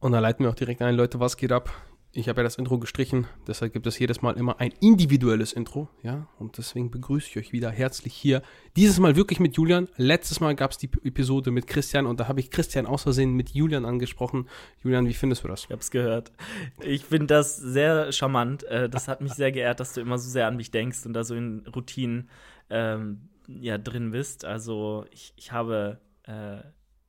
Und da leiten wir auch direkt ein, Leute, was geht ab? Ich habe ja das Intro gestrichen, deshalb gibt es jedes Mal immer ein individuelles Intro, ja, und deswegen begrüße ich euch wieder herzlich hier. Dieses Mal wirklich mit Julian. Letztes Mal gab es die Episode mit Christian und da habe ich Christian aus Versehen mit Julian angesprochen. Julian, wie findest du das? Ich habe es gehört. Ich finde das sehr charmant. Äh, das hat mich sehr geehrt, dass du immer so sehr an mich denkst und da so in Routinen ähm, ja, drin bist. Also ich, ich habe äh,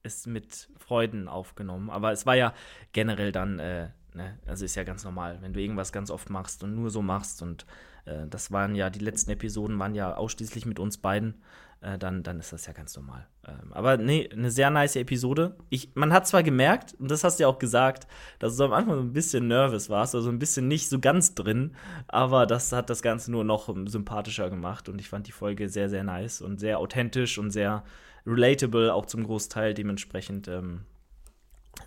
es mit Freuden aufgenommen. Aber es war ja generell dann, äh, ne, also ist ja ganz normal, wenn du irgendwas ganz oft machst und nur so machst und äh, das waren ja, die letzten Episoden waren ja ausschließlich mit uns beiden, äh, dann, dann ist das ja ganz normal. Ähm, aber nee, eine sehr nice Episode. Ich, man hat zwar gemerkt, und das hast du ja auch gesagt, dass du am Anfang so ein bisschen nervös warst, also ein bisschen nicht so ganz drin, aber das hat das Ganze nur noch sympathischer gemacht und ich fand die Folge sehr, sehr nice und sehr authentisch und sehr relatable, auch zum Großteil. Dementsprechend ähm,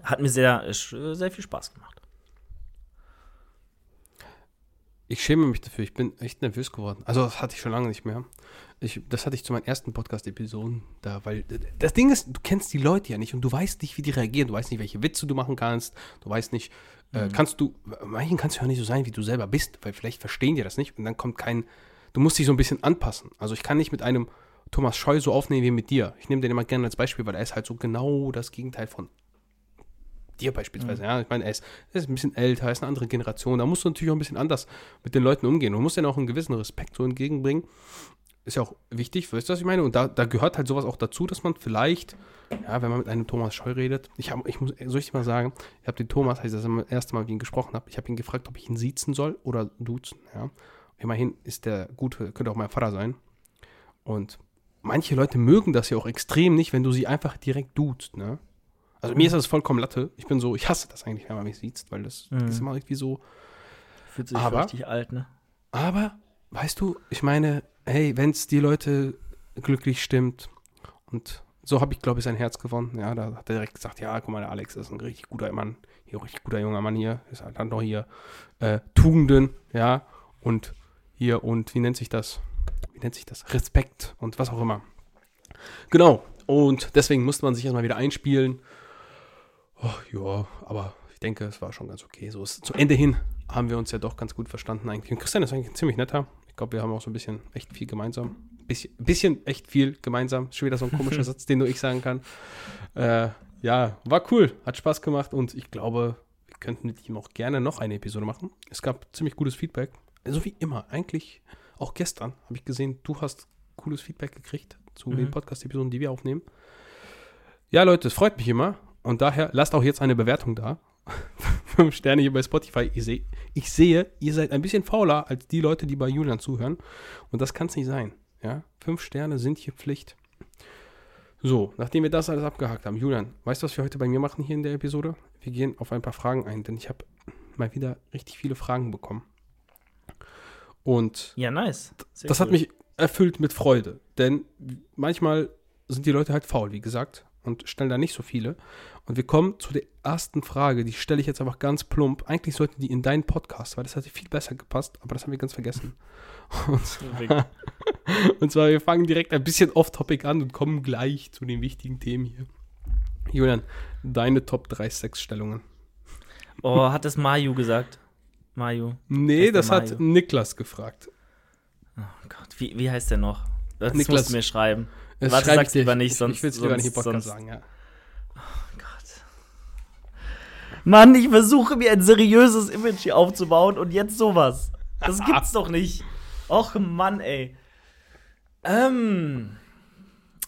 hat mir sehr, äh, sehr viel Spaß gemacht. Ich schäme mich dafür, ich bin echt nervös geworden. Also, das hatte ich schon lange nicht mehr. Ich, das hatte ich zu meinen ersten Podcast-Episoden, da, weil das Ding ist, du kennst die Leute ja nicht und du weißt nicht, wie die reagieren. Du weißt nicht, welche Witze du machen kannst. Du weißt nicht, äh, mhm. äh, kannst du, manchen kannst du ja nicht so sein, wie du selber bist, weil vielleicht verstehen die das nicht und dann kommt kein, du musst dich so ein bisschen anpassen. Also, ich kann nicht mit einem Thomas Scheu so aufnehmen wie mit dir. Ich nehme den immer gerne als Beispiel, weil er ist halt so genau das Gegenteil von dir beispielsweise. Mhm. Ja, ich meine, er ist, er ist ein bisschen älter, er ist eine andere Generation. Da musst du natürlich auch ein bisschen anders mit den Leuten umgehen. Du musst denen auch einen gewissen Respekt so entgegenbringen. Ist ja auch wichtig, weißt du, was ich meine? Und da, da gehört halt sowas auch dazu, dass man vielleicht, ja, wenn man mit einem Thomas Scheu redet, ich habe, ich muss, soll ich dir mal sagen, ich habe den Thomas, als ich das erste Mal mit ihm gesprochen habe, ich habe ihn gefragt, ob ich ihn siezen soll oder duzen, ja. Immerhin ist der gute, könnte auch mein Vater sein. Und manche Leute mögen das ja auch extrem nicht, wenn du sie einfach direkt duzt, ne? Also mir ist das vollkommen Latte. Ich bin so, ich hasse das eigentlich, wenn man mich sieht, weil das mhm. ist immer irgendwie so. Fühlt sich aber, richtig alt, ne? Aber, weißt du, ich meine, hey, wenn es die Leute glücklich stimmt und so habe ich, glaube ich, sein Herz gewonnen. Ja, da hat er direkt gesagt, ja, guck mal, der Alex ist ein richtig guter Mann, hier ein richtig guter junger Mann hier, ist halt dann doch hier äh, Tugenden, ja, und hier und wie nennt sich das? Wie nennt sich das? Respekt und was auch immer. Genau. Und deswegen musste man sich erstmal wieder einspielen. Oh, ja, aber ich denke, es war schon ganz okay. So ist, zu Ende hin haben wir uns ja doch ganz gut verstanden eigentlich. Und Christian ist eigentlich ein ziemlich netter. Ich glaube, wir haben auch so ein bisschen echt viel gemeinsam. Bisschen, bisschen echt viel gemeinsam. Schon wieder so ein komischer Satz, den nur ich sagen kann. Äh, ja, war cool. Hat Spaß gemacht und ich glaube, wir könnten mit ihm auch gerne noch eine Episode machen. Es gab ziemlich gutes Feedback. So wie immer. Eigentlich auch gestern habe ich gesehen, du hast cooles Feedback gekriegt zu mhm. den Podcast-Episoden, die wir aufnehmen. Ja, Leute, es freut mich immer. Und daher lasst auch jetzt eine Bewertung da. Fünf Sterne hier bei Spotify. Ich, seh, ich sehe, ihr seid ein bisschen fauler als die Leute, die bei Julian zuhören. Und das kann es nicht sein. Ja? Fünf Sterne sind hier Pflicht. So, nachdem wir das alles abgehakt haben, Julian, weißt du, was wir heute bei mir machen hier in der Episode? Wir gehen auf ein paar Fragen ein, denn ich habe mal wieder richtig viele Fragen bekommen. Und ja, nice. Sehr das cool. hat mich erfüllt mit Freude. Denn manchmal sind die Leute halt faul, wie gesagt, und stellen da nicht so viele. Und wir kommen zu der ersten Frage, die stelle ich jetzt einfach ganz plump. Eigentlich sollten die in deinen Podcast, weil das hätte viel besser gepasst, aber das haben wir ganz vergessen. Und zwar, und zwar wir fangen direkt ein bisschen off-topic an und kommen gleich zu den wichtigen Themen hier. Julian, deine Top 3 Sexstellungen. Oh, hat es Mayu gesagt? Mayu. Nee, das Mayu. hat Niklas gefragt. Oh Gott, wie, wie heißt der noch? Das Niklas, musst du mir schreiben. Das Warte, sag's lieber nicht, sonst. Ich will es lieber nicht im Podcast sagen, ja. Oh Gott. Mann, ich versuche mir ein seriöses Image hier aufzubauen und jetzt sowas. Das gibt's doch nicht. Och Mann, ey. Ähm.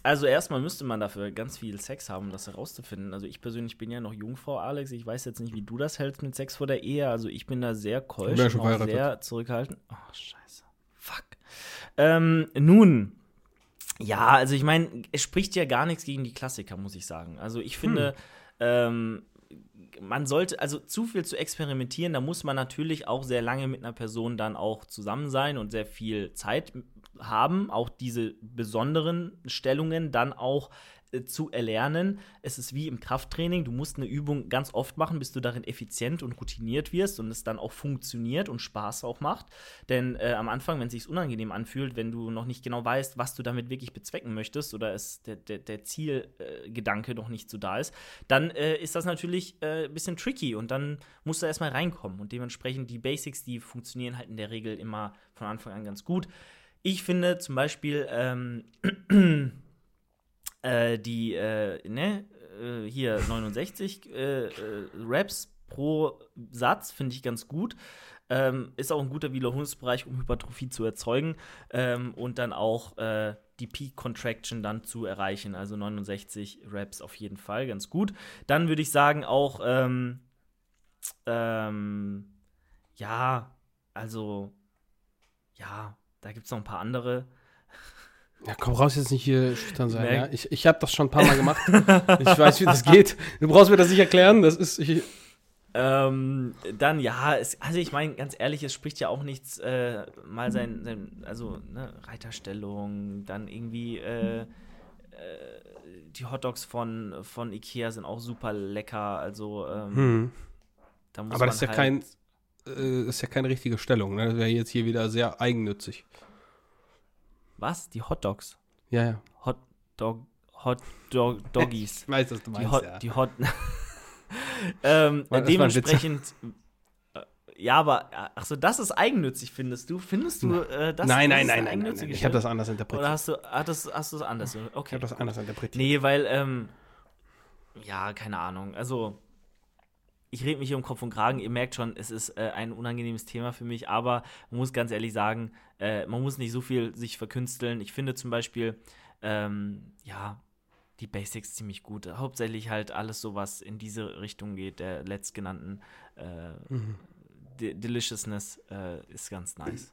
Also erstmal müsste man dafür ganz viel Sex haben, um das herauszufinden. Also ich persönlich bin ja noch Jungfrau, Alex. Ich weiß jetzt nicht, wie du das hältst mit Sex vor der Ehe. Also ich bin da sehr keusch und auch sehr zurückhaltend. Oh, scheiße. Fuck. Ähm, nun, ja, also ich meine, es spricht ja gar nichts gegen die Klassiker, muss ich sagen. Also ich finde, hm. ähm, man sollte, also zu viel zu experimentieren, da muss man natürlich auch sehr lange mit einer Person dann auch zusammen sein und sehr viel Zeit haben, auch diese besonderen Stellungen dann auch äh, zu erlernen. Es ist wie im Krafttraining. Du musst eine Übung ganz oft machen, bis du darin effizient und routiniert wirst und es dann auch funktioniert und Spaß auch macht. Denn äh, am Anfang, wenn es sich unangenehm anfühlt, wenn du noch nicht genau weißt, was du damit wirklich bezwecken möchtest oder es der, der, der Zielgedanke noch nicht so da ist, dann äh, ist das natürlich äh, ein bisschen tricky und dann musst du erstmal reinkommen. Und dementsprechend die Basics, die funktionieren halt in der Regel immer von Anfang an ganz gut. Ich finde zum Beispiel ähm, äh, die, äh, ne, äh, hier 69 äh, äh, Raps pro Satz finde ich ganz gut. Ähm, ist auch ein guter Wiederholungsbereich, um Hypertrophie zu erzeugen ähm, und dann auch äh, die Peak Contraction dann zu erreichen. Also 69 Reps auf jeden Fall, ganz gut. Dann würde ich sagen auch, ähm, ähm, ja, also, ja, da gibt es noch ein paar andere. Ja, komm raus, jetzt nicht hier schüchtern sein. Ja? Ich, ich habe das schon ein paar Mal gemacht. ich weiß, wie das geht. Du brauchst mir das nicht erklären. Das ist. Ich, ähm, dann ja, es, also ich meine, ganz ehrlich, es spricht ja auch nichts, äh, mal sein, sein also ne, Reiterstellung, dann irgendwie äh, äh, die Hotdogs von, von Ikea sind auch super lecker, also ähm, hm. da muss Aber das ist ja halt kein, äh, ist ja keine richtige Stellung, ne? Das wäre jetzt hier wieder sehr eigennützig. Was? Die Hotdogs? Ja, ja. Hot Dog, Hot Dog, Doggies. ich weiß, was du meinst, die Hot, ja. Die Hot ähm, dementsprechend. Äh, ja, aber achso, das ist eigennützig, findest du? Findest du äh, das? Nein, nein, nein, nein, nein, nein. Ich habe das anders interpretiert. Oder hast du, ah, das, hast du es anders? Okay. Ich habe das anders interpretiert. Nee, weil, ähm, ja, keine Ahnung. Also, ich rede mich hier um Kopf und Kragen. Ihr merkt schon, es ist äh, ein unangenehmes Thema für mich, aber man muss ganz ehrlich sagen, äh, man muss nicht so viel sich verkünsteln. Ich finde zum Beispiel, ähm, ja, die Basics ziemlich gut. Hauptsächlich halt alles so, was in diese Richtung geht, der letztgenannten äh, mhm. De Deliciousness äh, ist ganz nice.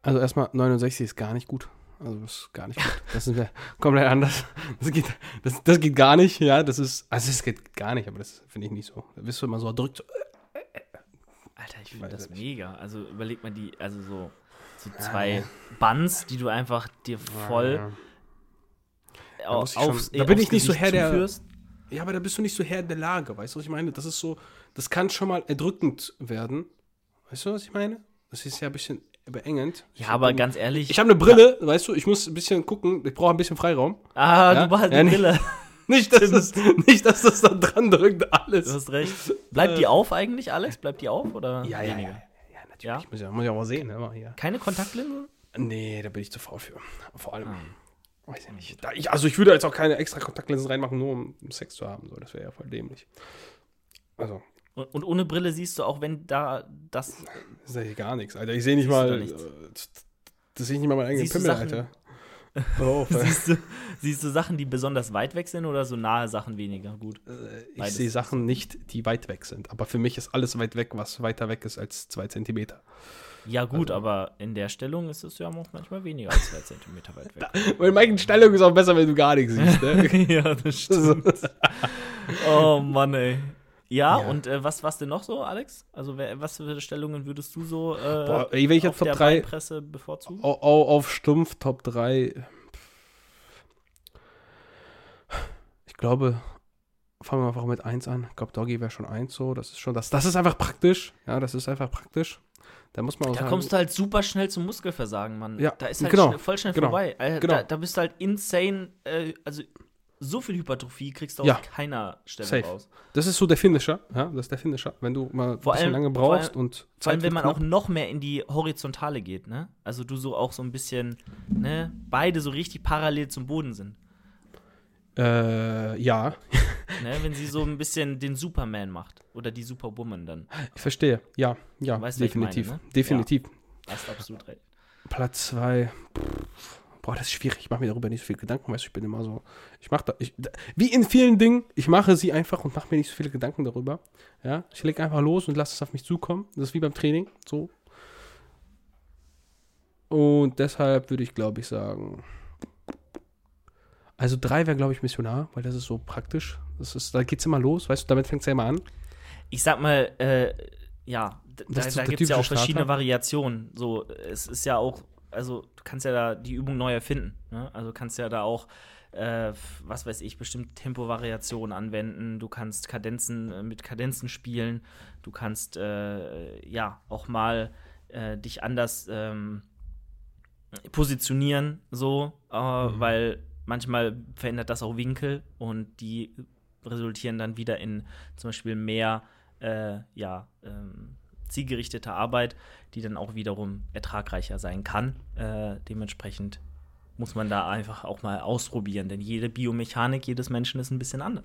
Also erstmal 69 ist gar nicht gut. Also das ist gar nicht gut. Das ist ja komplett anders. Das geht, das, das geht gar nicht, ja. Das ist, also es geht gar nicht, aber das finde ich nicht so. Da bist du immer so erdrückt. So, Alter, ich finde das mega. Also überleg mal die, also so, so zwei ja, ja. Buns, die du einfach dir voll ja, da, aufs, schon, da bin ich nicht so Herr der. Ja, aber da bist du nicht so Herr der Lage, weißt du, was ich meine? Das ist so, das kann schon mal erdrückend werden. Weißt du, was ich meine? Das ist ja ein bisschen beengend. Ja, aber hab, ganz ehrlich. Ich habe eine Brille, ja. weißt du, ich muss ein bisschen gucken, ich brauche ein bisschen Freiraum. Ah, ja? du hast eine ja, Brille. Nicht, dass das, nicht, dass das da dran drückt, alles. Du hast recht. Bleibt die äh. auf eigentlich, Alex? Bleibt die auf oder ja, ja, ja, ja, natürlich. Ja? Muss, ja, muss ich auch mal sehen. Immer ne, hier. Keine Kontaktlinsen? Nee, da bin ich zu faul für. Vor allem. Ah. Weiß ich nicht. Da ich, also ich würde jetzt auch keine extra Kontaktlinsen reinmachen, nur um Sex zu haben. So, das wäre ja voll dämlich. Also. Und, und, ohne Brille siehst du auch, wenn da das. Sehe ich gar nichts, Alter. Ich sehe nicht mal. Äh, das sehe ich nicht mal meinen eigenen Pimmel, Alter. Oh, siehst, du, siehst du Sachen, die besonders weit weg sind oder so nahe Sachen weniger gut? Äh, ich sehe Sachen nicht, die weit weg sind. Aber für mich ist alles weit weg, was weiter weg ist als zwei Zentimeter. Ja, gut, also, aber in der Stellung ist es ja auch manchmal weniger als zwei Zentimeter weit weg. Weil meine Stellung ist auch besser, wenn du gar nichts siehst. Ne? ja, das stimmt. oh Mann, ey. Ja, ja. und äh, was was denn noch so, Alex? Also wer, was für Stellungen würdest du so äh, Boah, ey, wenn ich auf der drei, Presse bevorzugen? Auf, auf Stumpf Top 3. Ich glaube, fangen wir einfach mit 1 an. Ich glaube, Doggy wäre schon 1 so. Das ist schon das. Das ist einfach praktisch. Ja, das ist einfach praktisch. Da muss man auch Da sagen, kommst du halt super schnell zum Muskelversagen, Mann. Ja, da ist halt genau, schnell, voll schnell genau, vorbei. Genau. da, da, bist du halt insane, äh, also so viel Hypertrophie kriegst du ja. aus keiner Stelle Safe. raus. Das ist so der Finisher, ja, das ist der Finisher, wenn du mal vor ein bisschen allem, lange brauchst vor allem, und Zeit Vor allem, wenn man knapp. auch noch mehr in die Horizontale geht, ne? Also du so auch so ein bisschen, ne, beide so richtig parallel zum Boden sind. Äh, ja. ne, wenn sie so ein bisschen den Superman macht oder die Superwoman dann. Ich verstehe, ja, ja, weißt, definitiv, meine, ne? definitiv. Ja, hast absolut recht. Platz zwei, boah, das ist schwierig. Ich mache mir darüber nicht so viel Gedanken, weißt du, ich bin immer so, ich mache da, ich, wie in vielen Dingen, ich mache sie einfach und mache mir nicht so viele Gedanken darüber. Ja, ich lege einfach los und lasse es auf mich zukommen. Das ist wie beim Training, so. Und deshalb würde ich, glaube ich, sagen, also drei wäre, glaube ich, Missionar, weil das ist so praktisch. Das ist, da es immer los, weißt du, damit fängt es ja immer an. Ich sag mal, äh, ja, da, da gibt es ja auch verschiedene Starter. Variationen. So, es ist ja auch, also du kannst ja da die Übung neu erfinden. Ne? Also kannst ja da auch äh, was weiß ich, bestimmte Tempovariationen anwenden. Du kannst Kadenzen äh, mit Kadenzen spielen. Du kannst äh, ja auch mal äh, dich anders ähm, positionieren, so, äh, mhm. weil manchmal verändert das auch Winkel und die resultieren dann wieder in zum Beispiel mehr äh, ja, ähm, zielgerichtete Arbeit, die dann auch wiederum ertragreicher sein kann. Äh, dementsprechend muss man da einfach auch mal ausprobieren, denn jede Biomechanik jedes Menschen ist ein bisschen anders.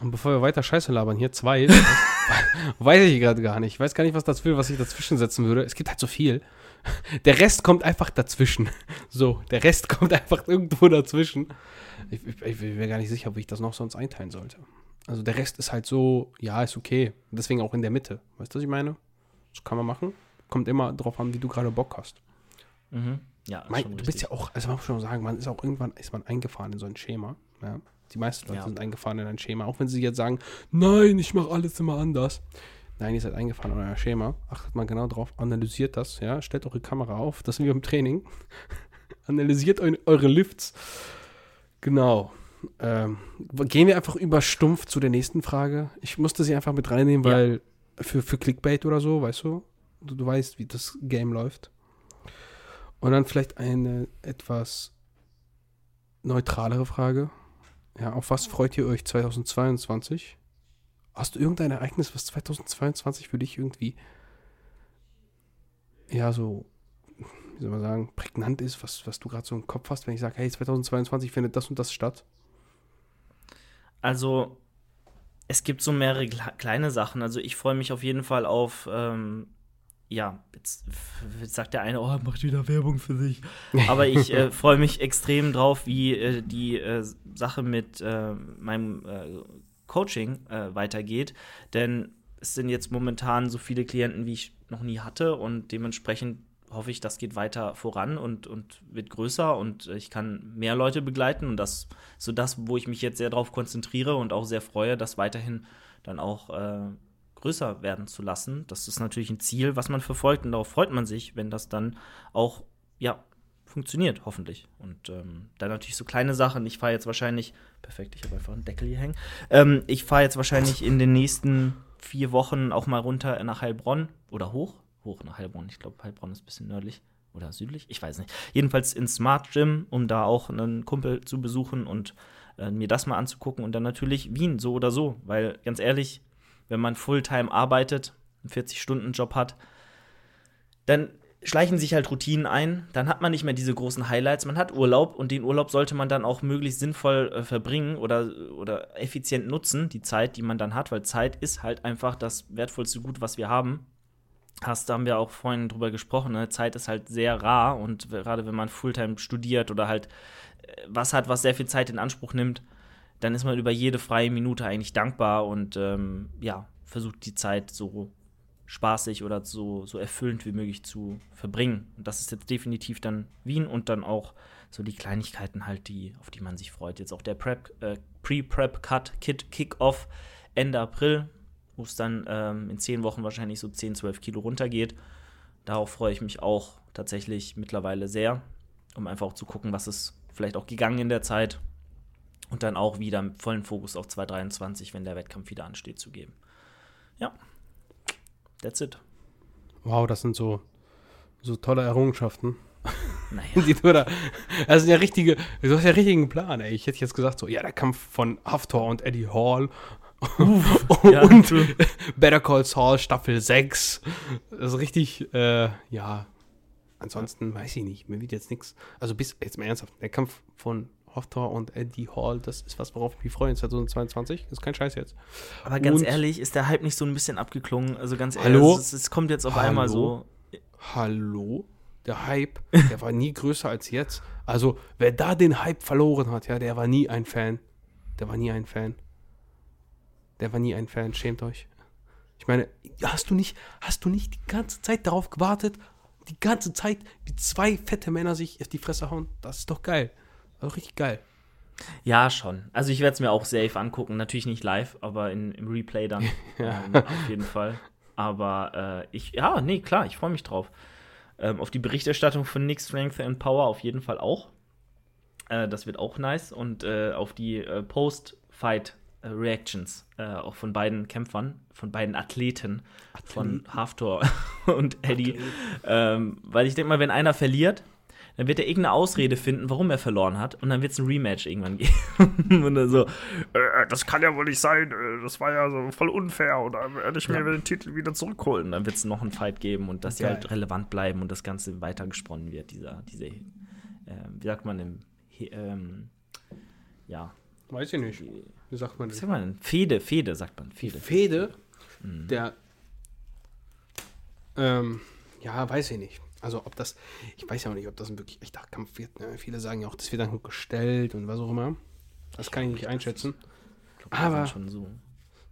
Und bevor wir weiter Scheiße labern, hier zwei, weiß ich gerade gar nicht. Ich weiß gar nicht, was das will, was ich dazwischen setzen würde. Es gibt halt so viel. Der Rest kommt einfach dazwischen. So, der Rest kommt einfach irgendwo dazwischen. Ich, ich, ich bin mir gar nicht sicher, wie ich das noch sonst einteilen sollte. Also der Rest ist halt so, ja, ist okay. Deswegen auch in der Mitte. Weißt du, was ich meine? Das kann man machen. Kommt immer drauf an, wie du gerade Bock hast. Mhm. Ja, mein, du bist ja auch, also man muss schon sagen, man ist auch irgendwann ist man eingefahren in so ein Schema. Ja? Die meisten Leute ja. sind eingefahren in ein Schema, auch wenn sie jetzt sagen, nein, ich mache alles immer anders. Nein, ihr seid eingefahren in euer Schema. Achtet mal genau drauf, analysiert das, ja, stellt eure Kamera auf, das sind wir im Training. analysiert eu eure Lifts. Genau. Ähm, gehen wir einfach über stumpf zu der nächsten Frage. Ich musste sie einfach mit reinnehmen, weil. Für, für Clickbait oder so, weißt du? du? Du weißt, wie das Game läuft. Und dann vielleicht eine etwas neutralere Frage. Ja, auf was freut ihr euch 2022? Hast du irgendein Ereignis, was 2022 für dich irgendwie ja so, wie soll man sagen, prägnant ist, was, was du gerade so im Kopf hast, wenn ich sage, hey, 2022 findet das und das statt? Also, es gibt so mehrere kleine Sachen. Also, ich freue mich auf jeden Fall auf, ähm, ja, jetzt, jetzt, sagt der eine, oh, macht wieder Werbung für sich. Aber ich äh, freue mich extrem drauf, wie äh, die äh, Sache mit äh, meinem äh, Coaching äh, weitergeht. Denn es sind jetzt momentan so viele Klienten, wie ich noch nie hatte. Und dementsprechend hoffe ich, das geht weiter voran und, und wird größer und ich kann mehr Leute begleiten. Und das so das, wo ich mich jetzt sehr darauf konzentriere und auch sehr freue, das weiterhin dann auch äh, größer werden zu lassen. Das ist natürlich ein Ziel, was man verfolgt und darauf freut man sich, wenn das dann auch, ja, funktioniert, hoffentlich. Und ähm, dann natürlich so kleine Sachen. Ich fahre jetzt wahrscheinlich, perfekt, ich habe einfach einen Deckel hier hängen. Ähm, ich fahre jetzt wahrscheinlich in den nächsten vier Wochen auch mal runter nach Heilbronn oder hoch hoch nach Heilbronn. Ich glaube, Heilbronn ist ein bisschen nördlich oder südlich, ich weiß nicht. Jedenfalls ins Smart Gym, um da auch einen Kumpel zu besuchen und äh, mir das mal anzugucken. Und dann natürlich Wien, so oder so. Weil ganz ehrlich, wenn man Fulltime arbeitet, einen 40-Stunden-Job hat, dann schleichen sich halt Routinen ein, dann hat man nicht mehr diese großen Highlights, man hat Urlaub und den Urlaub sollte man dann auch möglichst sinnvoll äh, verbringen oder, oder effizient nutzen, die Zeit, die man dann hat, weil Zeit ist halt einfach das wertvollste Gut, was wir haben hast, da haben wir auch vorhin drüber gesprochen, ne? Zeit ist halt sehr rar und gerade wenn man Fulltime studiert oder halt äh, was hat, was sehr viel Zeit in Anspruch nimmt, dann ist man über jede freie Minute eigentlich dankbar und ähm, ja, versucht die Zeit so spaßig oder so, so erfüllend wie möglich zu verbringen. Und das ist jetzt definitiv dann Wien und dann auch so die Kleinigkeiten halt, die, auf die man sich freut. Jetzt auch der Prep, äh, Pre-Prep-Cut, Kick-Off Ende April wo es dann ähm, in zehn Wochen wahrscheinlich so 10, 12 Kilo runtergeht. Darauf freue ich mich auch tatsächlich mittlerweile sehr, um einfach auch zu gucken, was ist vielleicht auch gegangen in der Zeit und dann auch wieder mit vollen Fokus auf 2023, wenn der Wettkampf wieder ansteht, zu geben. Ja, that's it. Wow, das sind so, so tolle Errungenschaften. Naja. Die du da, das ist ja richtige, du hast ja richtigen Plan, ey. Ich hätte jetzt gesagt, so, ja, der Kampf von Haftor und Eddie Hall Uff, ja, und true. Better Call Saul Staffel 6. Das ist richtig, äh, ja. Ansonsten weiß ich nicht, mir wird jetzt nichts. Also bis, jetzt mal ernsthaft, der Kampf von Hoftor und Eddie Hall, das ist was, worauf ich mich freue in 2022. Das ist kein Scheiß jetzt. Aber ganz und, ehrlich, ist der Hype nicht so ein bisschen abgeklungen? Also ganz ehrlich, Hallo? Es, es kommt jetzt auf Hallo? einmal so. Hallo? Der Hype, der war nie größer als jetzt. Also, wer da den Hype verloren hat, ja, der war nie ein Fan. Der war nie ein Fan. Der war nie ein Fan, schämt euch. Ich meine, hast du nicht, hast du nicht die ganze Zeit darauf gewartet, die ganze Zeit, wie zwei fette Männer sich auf die Fresse hauen? Das ist doch geil. Also richtig geil. Ja, schon. Also ich werde es mir auch safe angucken. Natürlich nicht live, aber in, im Replay dann. ja. ähm, auf jeden Fall. Aber äh, ich, ja, nee, klar, ich freue mich drauf. Ähm, auf die Berichterstattung von Nick Strength and Power auf jeden Fall auch. Äh, das wird auch nice. Und äh, auf die äh, Post-Fight Reactions, äh, auch von beiden Kämpfern, von beiden Athleten, von Haftor und Eddie. Ähm, weil ich denke mal, wenn einer verliert, dann wird er irgendeine Ausrede finden, warum er verloren hat, und dann wird es ein Rematch irgendwann geben. und dann so, äh, das kann ja wohl nicht sein, äh, das war ja so voll unfair, oder werde ich mir Ja. den Titel wieder zurückholen. Dann wird es noch einen Fight geben und dass sie halt relevant bleiben und das Ganze weitergesponnen wird, dieser, diese, ähm, wie sagt man im, ähm, ja, Weiß ich nicht. Wie sagt man was das? sagt man denn? Fehde, Fehde sagt man, Fehde. Fehde, Mhm. der, ähm, ja, weiß ich nicht. Also ob das, ich weiß ja auch nicht, ob das ein wirklich echter Kampf wird. Ne? Viele sagen ja auch, das wird dann nur gestellt und was auch immer. Das kann ich nicht einschätzen. Ich glaub, die Aber- so.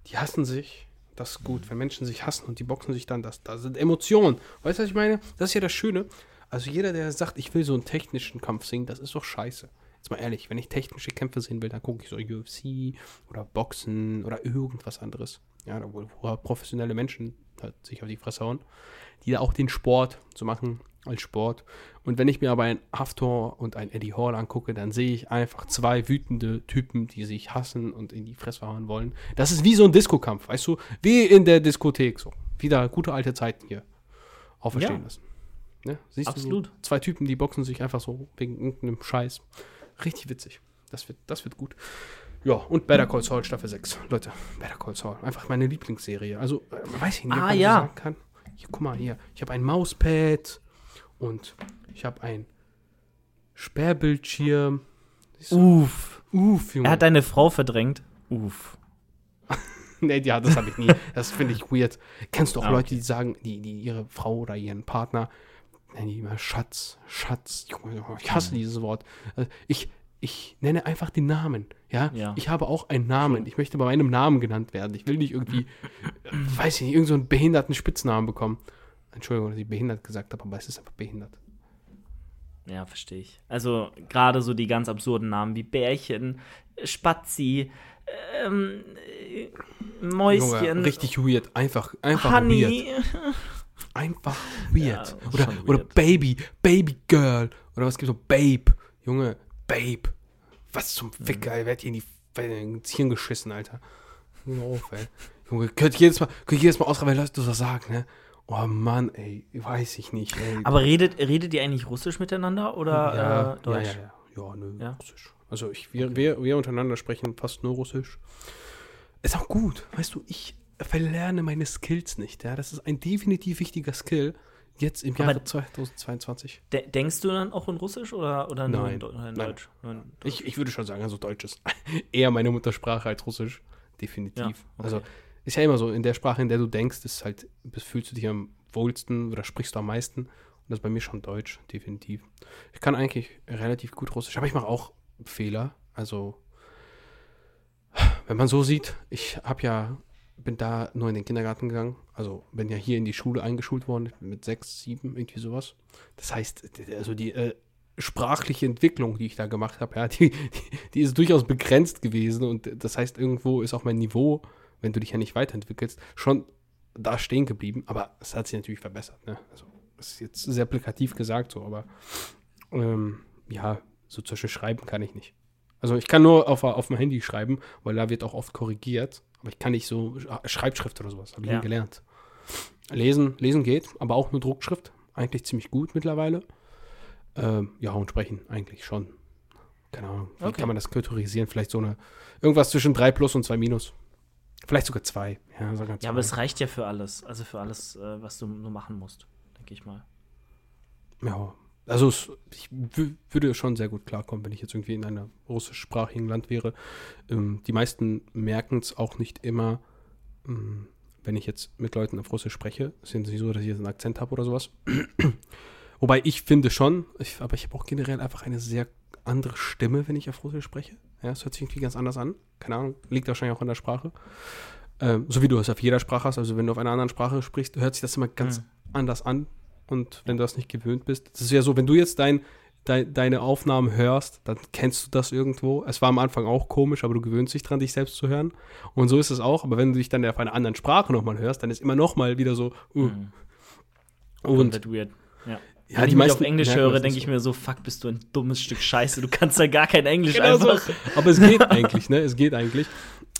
Die hassen sich. Das ist gut, wenn Menschen sich hassen und die boxen sich dann, das, das sind Emotionen. Weißt du, was ich meine? Das ist ja das Schöne. Also jeder, der sagt, ich will so einen technischen Kampf sehen, das ist doch scheiße. Jetzt mal ehrlich, wenn ich technische Kämpfe sehen will, dann gucke ich so UFC oder Boxen oder irgendwas anderes. Ja, wo, wo professionelle Menschen halt sich auf die Fresse hauen, die da auch den Sport so machen als Sport. Und wenn ich mir aber einen Haftor und einen Eddie Hall angucke, dann sehe ich einfach zwei wütende Typen, die sich hassen und in die Fresse hauen wollen. Das ist wie so ein Disco-Kampf, weißt du? Wie in der Diskothek so. Wieder gute alte Zeiten hier auferstehen Ja. lassen. Ne? Siehst Absolut. du so zwei Typen, die boxen sich einfach so wegen irgendeinem Scheiß. Richtig witzig. Das wird, das wird gut. Ja, und Better Call Saul Staffel 6. Leute, Better Call Saul. Einfach meine Lieblingsserie. Also, äh, weiß ich nicht, ob Ah, ja. sagen kann. Hier, guck mal hier. Ich habe ein Mauspad und ich habe ein Sperrbildschirm. Uff. Uff, Junge. Er hat deine Frau verdrängt. Uff. nee, ja, das habe ich nie. Das finde ich weird. Kennst du auch Ah, Leute, die sagen, die, die ihre Frau oder ihren Partner nennen die immer Schatz, Schatz. Ich hasse dieses Wort. Also Ich, ich nenne einfach den Namen. Ja? Ja. Ich habe auch einen Namen. Ich möchte bei meinem Namen genannt werden. Ich will nicht irgendwie, äh, weiß ich nicht, irgendeinen so einen behinderten Spitznamen bekommen. Entschuldigung, dass ich behindert gesagt habe, aber es ist einfach behindert. Ja, verstehe ich. Also gerade so die ganz absurden Namen wie Bärchen, Spazi, ähm, äh, Mäuschen, Junge, richtig weird. Einfach, einfach weird. Einfach weird. Ja, oder, schon oder weird. Baby, Baby Girl. Oder was gibt's so? Babe. Junge, Babe. Was zum Mhm. Fick, ey. Wer hat hier in die ins Hirn geschissen, Alter? Junge, auf, ey. Junge, könnt jedes Mal, könnt jedes Mal ausraben, wenn Leute das sagen, ne? Oh Mann, ey. Weiß ich nicht, ey. Aber redet, redet ihr eigentlich Russisch miteinander oder ja, äh, Deutsch? Ja, ja, ja. Ja, nö, Ja? Russisch. Also ich, wir, wir, wir untereinander sprechen fast nur Russisch. Ist auch gut. Weißt du, ich verlerne meine Skills nicht. Ja? Das ist ein definitiv wichtiger Skill. Jetzt im Aber- Jahre 2022. De denkst du dann auch in Russisch oder, oder nur Nein, in, oder in nein. Deutsch? Nur in Ich, ich würde schon sagen, also Deutsch ist eher meine Muttersprache als Russisch. Definitiv. Ja, okay. Also ist ja immer so, in der Sprache, in der du denkst, ist halt, fühlst du dich am wohlsten oder sprichst du am meisten. Und das ist bei mir schon Deutsch, definitiv. Ich kann eigentlich relativ gut Russisch, aber ich mache auch Fehler. Also, wenn man so sieht, ich habe ja, bin da nur in den Kindergarten gegangen. Also bin ja hier in die Schule eingeschult worden mit sechs, sieben, irgendwie sowas. Das heißt, also die äh, sprachliche Entwicklung, die ich da gemacht habe, ja, die, die, die ist durchaus begrenzt gewesen. Und das heißt, irgendwo ist auch mein Niveau, wenn du dich ja nicht weiterentwickelst, schon da stehen geblieben. Aber es hat sich natürlich verbessert. Ne? Also, das ist jetzt sehr plakativ gesagt so, aber ähm, ja, so Beispiel schreiben kann ich nicht. Also ich kann nur auf, auf dem Handy schreiben, weil da wird auch oft korrigiert. Aber ich kann nicht so Sch- Schreibschrift oder sowas, habe ich Ja. nie gelernt. Lesen, lesen geht, aber auch nur Druckschrift. Eigentlich ziemlich gut mittlerweile. Ähm, ja, und sprechen eigentlich schon. Keine Ahnung. Wie Okay. kann man das kategorisieren? Vielleicht so eine, irgendwas zwischen 3 plus und 2 minus. Vielleicht sogar 2. Ja, sogar Ja, aber es reicht ja für alles. Also für alles, äh, was du nur machen musst, denke ich mal. Ja, also es, ich wü- würde schon sehr gut klarkommen, wenn ich jetzt irgendwie in einem russischsprachigen Land wäre. Ähm, die meisten merken es auch nicht immer, ähm, wenn ich jetzt mit Leuten auf Russisch spreche. Es ist nicht so, dass ich jetzt einen Akzent habe oder sowas. Wobei ich finde schon, ich, aber ich habe auch generell einfach eine sehr andere Stimme, wenn ich auf Russisch spreche. Ja, es hört sich irgendwie ganz anders an. Keine Ahnung, liegt wahrscheinlich auch an der Sprache. Ähm, so wie du es auf jeder Sprache hast. Also wenn du auf einer anderen Sprache sprichst, hört sich das immer ganz Mhm. anders an. Und wenn du das nicht gewöhnt bist, das ist ja so, wenn du jetzt dein, dein, deine Aufnahmen hörst, dann kennst du das irgendwo. Es war am Anfang auch komisch, aber du gewöhnst dich dran, dich selbst zu hören. Und so ist es auch. Aber wenn du dich dann auf einer anderen Sprache nochmal hörst, dann ist immer nochmal wieder so. Uh. Mhm. Und wird weird. Ja. Ja, Wenn die ich meisten auf Englisch höre, denke ich mir so, fuck, bist du ein dummes Stück Scheiße. Du kannst ja gar kein Englisch Genau so. einfach. Aber es geht eigentlich, ne? Es geht eigentlich.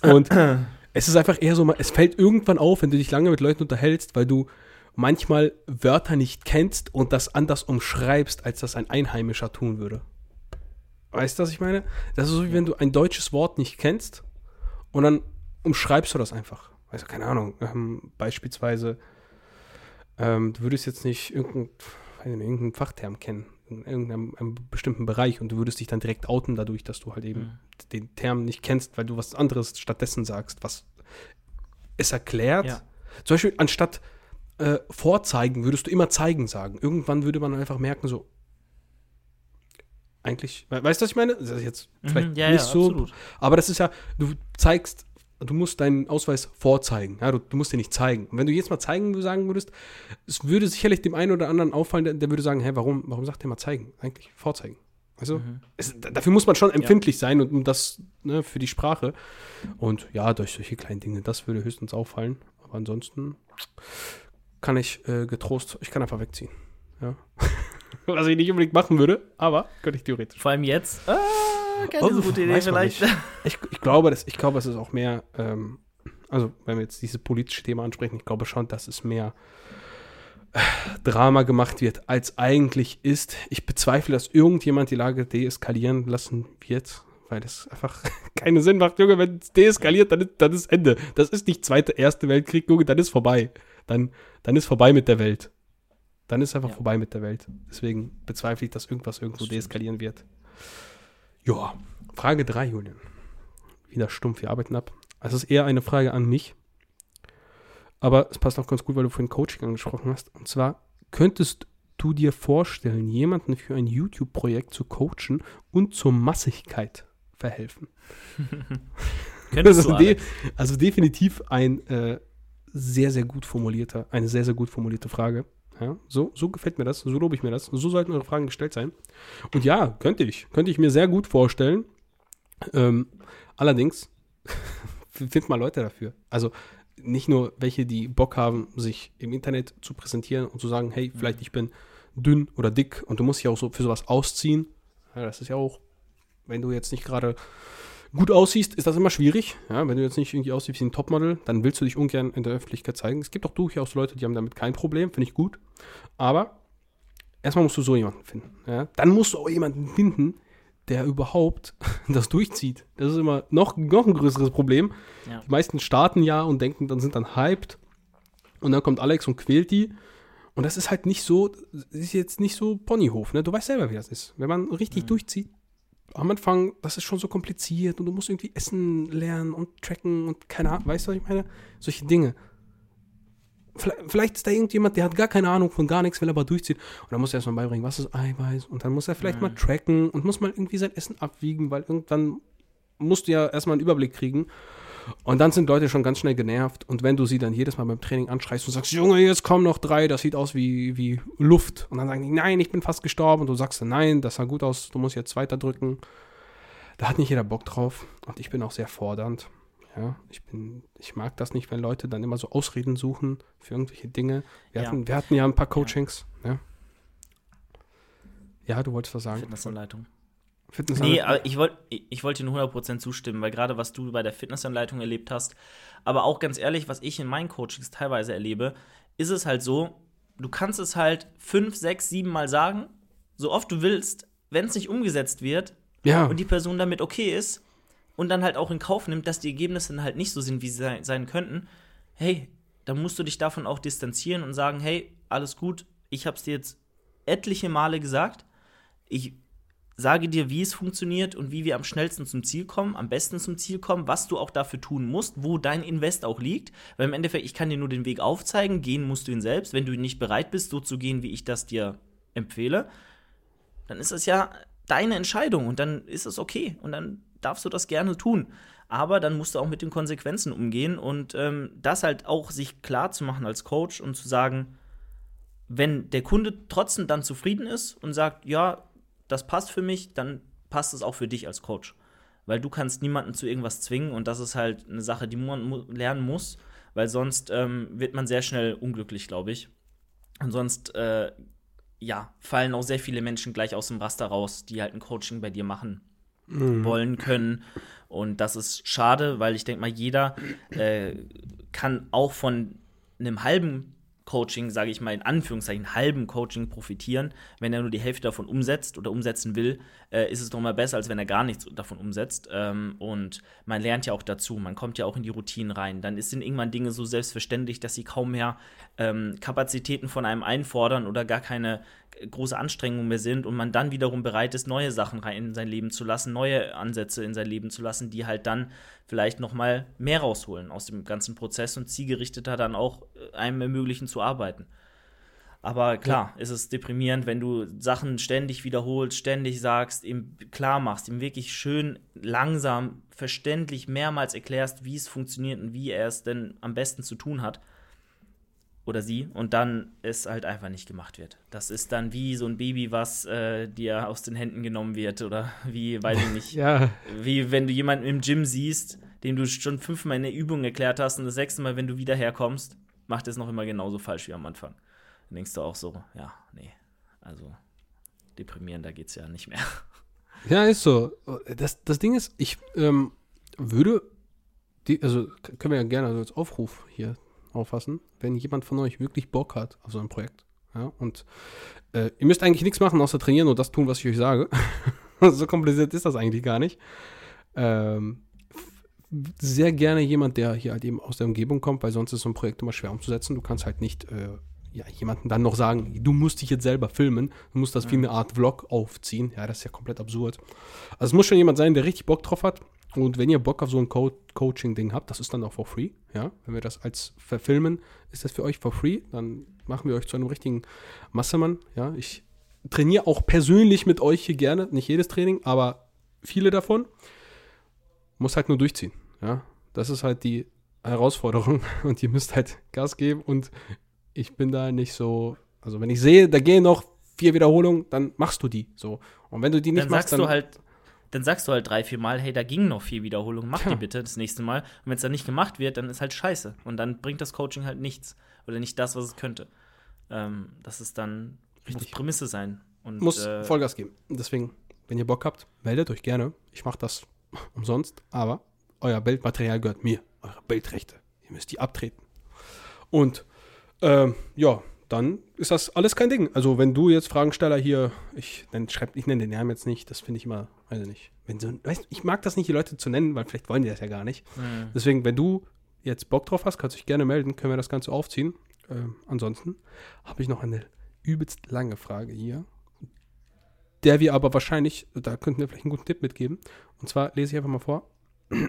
Und es ist einfach eher so, es fällt irgendwann auf, wenn du dich lange mit Leuten unterhältst, weil du manchmal Wörter nicht kennst und das anders umschreibst, als das ein Einheimischer tun würde. Weißt du, was ich meine? Das ist so, wie wenn du ein deutsches Wort nicht kennst und dann umschreibst du das einfach. Also, keine Ahnung, ähm, beispielsweise, ähm, du würdest jetzt nicht irgendeinen, irgendeinen Fachterm kennen, in irgendeinem einem bestimmten Bereich und du würdest dich dann direkt outen dadurch, dass du halt eben Mhm. den Term nicht kennst, weil du was anderes stattdessen sagst, was es erklärt. Ja. Zum Beispiel anstatt äh, vorzeigen, würdest du immer zeigen sagen. Irgendwann würde man einfach merken, so, eigentlich, we- weißt du, was ich meine? Das ist jetzt vielleicht Mhm, ja, nicht ja, so, absolut. aber das ist ja, du zeigst, du musst deinen Ausweis vorzeigen. Ja, du, du musst den nicht zeigen. Und wenn du jetzt mal zeigen sagen würdest, es würde sicherlich dem einen oder anderen auffallen, der, der würde sagen, hä, warum, warum sagt der mal zeigen? Eigentlich vorzeigen. Also, Mhm. es, dafür muss man schon empfindlich sein und, und das ne, für die Sprache. Und ja, durch solche kleinen Dinge, das würde höchstens auffallen. Aber ansonsten kann ich äh, getrost, ich kann einfach wegziehen. Ja. Was ich nicht unbedingt machen würde, aber könnte ich theoretisch. Vor allem jetzt. Ah, keine so Oh, gute Idee vielleicht. Ich, ich, glaube, das, ich glaube, es ist auch mehr, ähm, also wenn wir jetzt dieses politische Thema ansprechen, ich glaube schon, dass es mehr äh, Drama gemacht wird, als eigentlich ist. Ich bezweifle, dass irgendjemand die Lage deeskalieren lassen wird, weil das einfach keinen Sinn macht. Junge, wenn es deeskaliert, dann ist, dann ist Ende. Das ist nicht Zweite, Erste Weltkrieg, Junge, dann ist vorbei. Dann, dann ist vorbei mit der Welt. Dann ist einfach Ja. vorbei mit der Welt. Deswegen bezweifle ich, dass irgendwas irgendwo deeskalieren wird. Ja, Frage 3, Julian. Wieder stumpf, wir arbeiten ab. Also es ist eher eine Frage an mich. Aber es passt auch ganz gut, weil du vorhin Coaching angesprochen hast. Und zwar, könntest du dir vorstellen, jemanden für ein YouTube-Projekt zu coachen und zur Massigkeit verhelfen? Könntest Das du, de also definitiv ein äh, sehr, sehr gut formulierter, eine sehr, sehr gut formulierte Frage. Ja, so, so gefällt mir das, so lobe ich mir das. So sollten eure Fragen gestellt sein. Und ja, könnte ich. Könnte ich mir sehr gut vorstellen. Ähm, allerdings, find mal Leute dafür. Also nicht nur welche, die Bock haben, sich im Internet zu präsentieren und zu sagen, hey, vielleicht ich bin dünn oder dick und du musst dich auch so für sowas ausziehen. Ja, das ist ja auch, wenn du jetzt nicht gerade gut aussiehst, ist das immer schwierig. Ja, wenn du jetzt nicht irgendwie aussiehst wie ein Topmodel, dann willst du dich ungern in der Öffentlichkeit zeigen. Es gibt auch durchaus Leute, die haben damit kein Problem, finde ich gut. Aber erstmal musst du so jemanden finden. Ja? Dann musst du auch jemanden finden, der überhaupt das durchzieht. Das ist immer noch, noch ein größeres Problem. Ja. Die meisten starten ja und denken, dann sind dann hyped. Und dann kommt Alex und quält die. Und das ist halt nicht so, das ist jetzt nicht so Ponyhof, ne? Du weißt selber, wie das ist. Wenn man richtig Mhm. durchzieht, am Anfang, das ist schon so kompliziert und du musst irgendwie essen lernen und tracken und keine Ahnung, weißt du, was ich meine? Solche Dinge. Vielleicht, ist da irgendjemand, der hat gar keine Ahnung von gar nichts, will aber durchziehen. Und dann muss er erstmal beibringen, was ist Eiweiß. Und dann muss er vielleicht Mhm. mal tracken und muss mal irgendwie sein Essen abwiegen, weil irgendwann musst du ja erstmal einen Überblick kriegen. Und dann sind Leute schon ganz schnell genervt. Und wenn du sie dann jedes Mal beim Training anschreist und sagst, Junge, jetzt kommen noch drei, das sieht aus wie, wie Luft. Und dann sagen die, nein, ich bin fast gestorben. Und du sagst, nein, das sah gut aus, du musst jetzt weiter drücken. Da hat nicht jeder Bock drauf. Und ich bin auch sehr fordernd. Ja, ich bin, ich mag das nicht, wenn Leute dann immer so Ausreden suchen für irgendwelche Dinge. Wir, Ja. hatten, wir hatten ja ein paar Coachings. Ja, ja du wolltest was sagen. Fitnessanleitung. Fitness Nee, aber ich wollte ich wollte dir nur 100% zustimmen, weil gerade was du bei der Fitnessanleitung erlebt hast, aber auch ganz ehrlich, was ich in meinen Coachings teilweise erlebe, ist es halt so, du kannst es halt fünf, sechs, sieben Mal sagen, so oft du willst, wenn es nicht umgesetzt wird ja, und die Person damit okay ist und dann halt auch in Kauf nimmt, dass die Ergebnisse dann halt nicht so sind, wie sie sein, sein könnten, hey, dann musst du dich davon auch distanzieren und sagen, hey, alles gut, ich habe es dir jetzt etliche Male gesagt, ich sage dir, wie es funktioniert und wie wir am schnellsten zum Ziel kommen, am besten zum Ziel kommen, was du auch dafür tun musst, wo dein Invest auch liegt. Weil im Endeffekt, ich kann dir nur den Weg aufzeigen, gehen musst du ihn selbst. Wenn du nicht bereit bist, so zu gehen, wie ich das dir empfehle, dann ist es ja deine Entscheidung und dann ist es okay und dann darfst du das gerne tun. Aber dann musst du auch mit den Konsequenzen umgehen und ähm, das halt auch sich klar zu machen als Coach und zu sagen, wenn der Kunde trotzdem dann zufrieden ist und sagt, ja, das passt für mich, dann passt es auch für dich als Coach. Weil du kannst niemanden zu irgendwas zwingen und das ist halt eine Sache, die man lernen muss, weil sonst ähm, wird man sehr schnell unglücklich, glaube ich. Und sonst äh, ja, fallen auch sehr viele Menschen gleich aus dem Raster raus, die halt ein Coaching bei dir machen mhm. wollen können. Und das ist schade, weil ich denke mal, jeder äh, kann auch von einem halben Coaching, sage ich mal in Anführungszeichen, halben Coaching profitieren. Wenn er nur die Hälfte davon umsetzt oder umsetzen will, äh, ist es doch mal besser, als wenn er gar nichts davon umsetzt. Ähm, und man lernt ja auch dazu, man kommt ja auch in die Routinen rein. Dann sind irgendwann Dinge so selbstverständlich, dass sie kaum mehr ähm, Kapazitäten von einem einfordern oder gar keine große Anstrengung mehr sind und man dann wiederum bereit ist, neue Sachen rein in sein Leben zu lassen, neue Ansätze in sein Leben zu lassen, die halt dann vielleicht noch mal mehr rausholen aus dem ganzen Prozess und zielgerichteter dann auch äh, einem ermöglichen zu arbeiten. Aber klar, ja. ist es deprimierend, wenn du Sachen ständig wiederholst, ständig sagst, ihm klar machst, ihm wirklich schön langsam, verständlich mehrmals erklärst, wie es funktioniert und wie er es denn am besten zu tun hat oder sie und dann es halt einfach nicht gemacht wird. Das ist dann wie so ein Baby, was äh, dir aus den Händen genommen wird oder wie, weiß ich nicht, ja. wie wenn du jemanden im Gym siehst, dem du schon fünfmal in der Übung erklärt hast und das sechste Mal, wenn du wieder herkommst, macht es noch immer genauso falsch wie am Anfang. Dann denkst du auch so, ja, nee, also deprimierender geht's ja nicht mehr. Ja, ist so. Das, das Ding ist, ich ähm, würde, die, also können wir ja gerne als Aufruf hier auffassen, wenn jemand von euch wirklich Bock hat auf so ein Projekt. Ja, und äh, ihr müsst eigentlich nichts machen, außer trainieren und das tun, was ich euch sage. so kompliziert ist das eigentlich gar nicht. Ähm, sehr gerne jemand, der hier halt eben aus der Umgebung kommt, weil sonst ist so ein Projekt immer schwer umzusetzen. Du kannst halt nicht äh, ja, jemanden dann noch sagen, du musst dich jetzt selber filmen, du musst das ja. wie eine Art Vlog aufziehen. Ja, das ist ja komplett absurd. Also es muss schon jemand sein, der richtig Bock drauf hat und wenn ihr Bock auf so ein Co Coaching-Ding habt, das ist dann auch for free. Ja, wenn wir das als verfilmen, ist das für euch for free. Dann machen wir euch zu einem richtigen Massemann. Ja, ich trainiere auch persönlich mit euch hier gerne. Nicht jedes Training, aber viele davon. Muss halt nur durchziehen. Ja, das ist halt die Herausforderung. Und ihr müsst halt Gas geben. Und ich bin da nicht so. Also, wenn ich sehe, da gehen noch vier Wiederholungen, dann machst du die. So. Und wenn du die nicht dann machst, dann. Sagst du halt dann sagst du halt drei, vier Mal, hey, da ging noch vier Wiederholungen, mach die bitte das nächste Mal. Und wenn es dann nicht gemacht wird, dann ist halt scheiße. Und dann bringt das Coaching halt nichts. Oder nicht das, was es könnte. Ähm, das ist dann, Richtig. muss Prämisse sein. Und, muss äh, Vollgas geben. Deswegen, wenn ihr Bock habt, meldet euch gerne. Ich mache das umsonst, aber euer Bildmaterial gehört mir, eure Bildrechte. Ihr müsst die abtreten. Und ähm, ja, dann ist das alles kein Ding. Also wenn du jetzt Fragensteller hier, ich, dann schreib, ich nenne den Namen jetzt nicht, das finde ich immer, weiß ich nicht. Wenn so, weißt, ich mag das nicht, die Leute zu nennen, weil vielleicht wollen die das ja gar nicht. Mhm. Deswegen, wenn du jetzt Bock drauf hast, kannst du dich gerne melden, können wir das Ganze aufziehen. Ähm, ansonsten habe ich noch eine übelst lange Frage hier, der wir aber wahrscheinlich, da könnten wir vielleicht einen guten Tipp mitgeben. Und zwar lese ich einfach mal vor.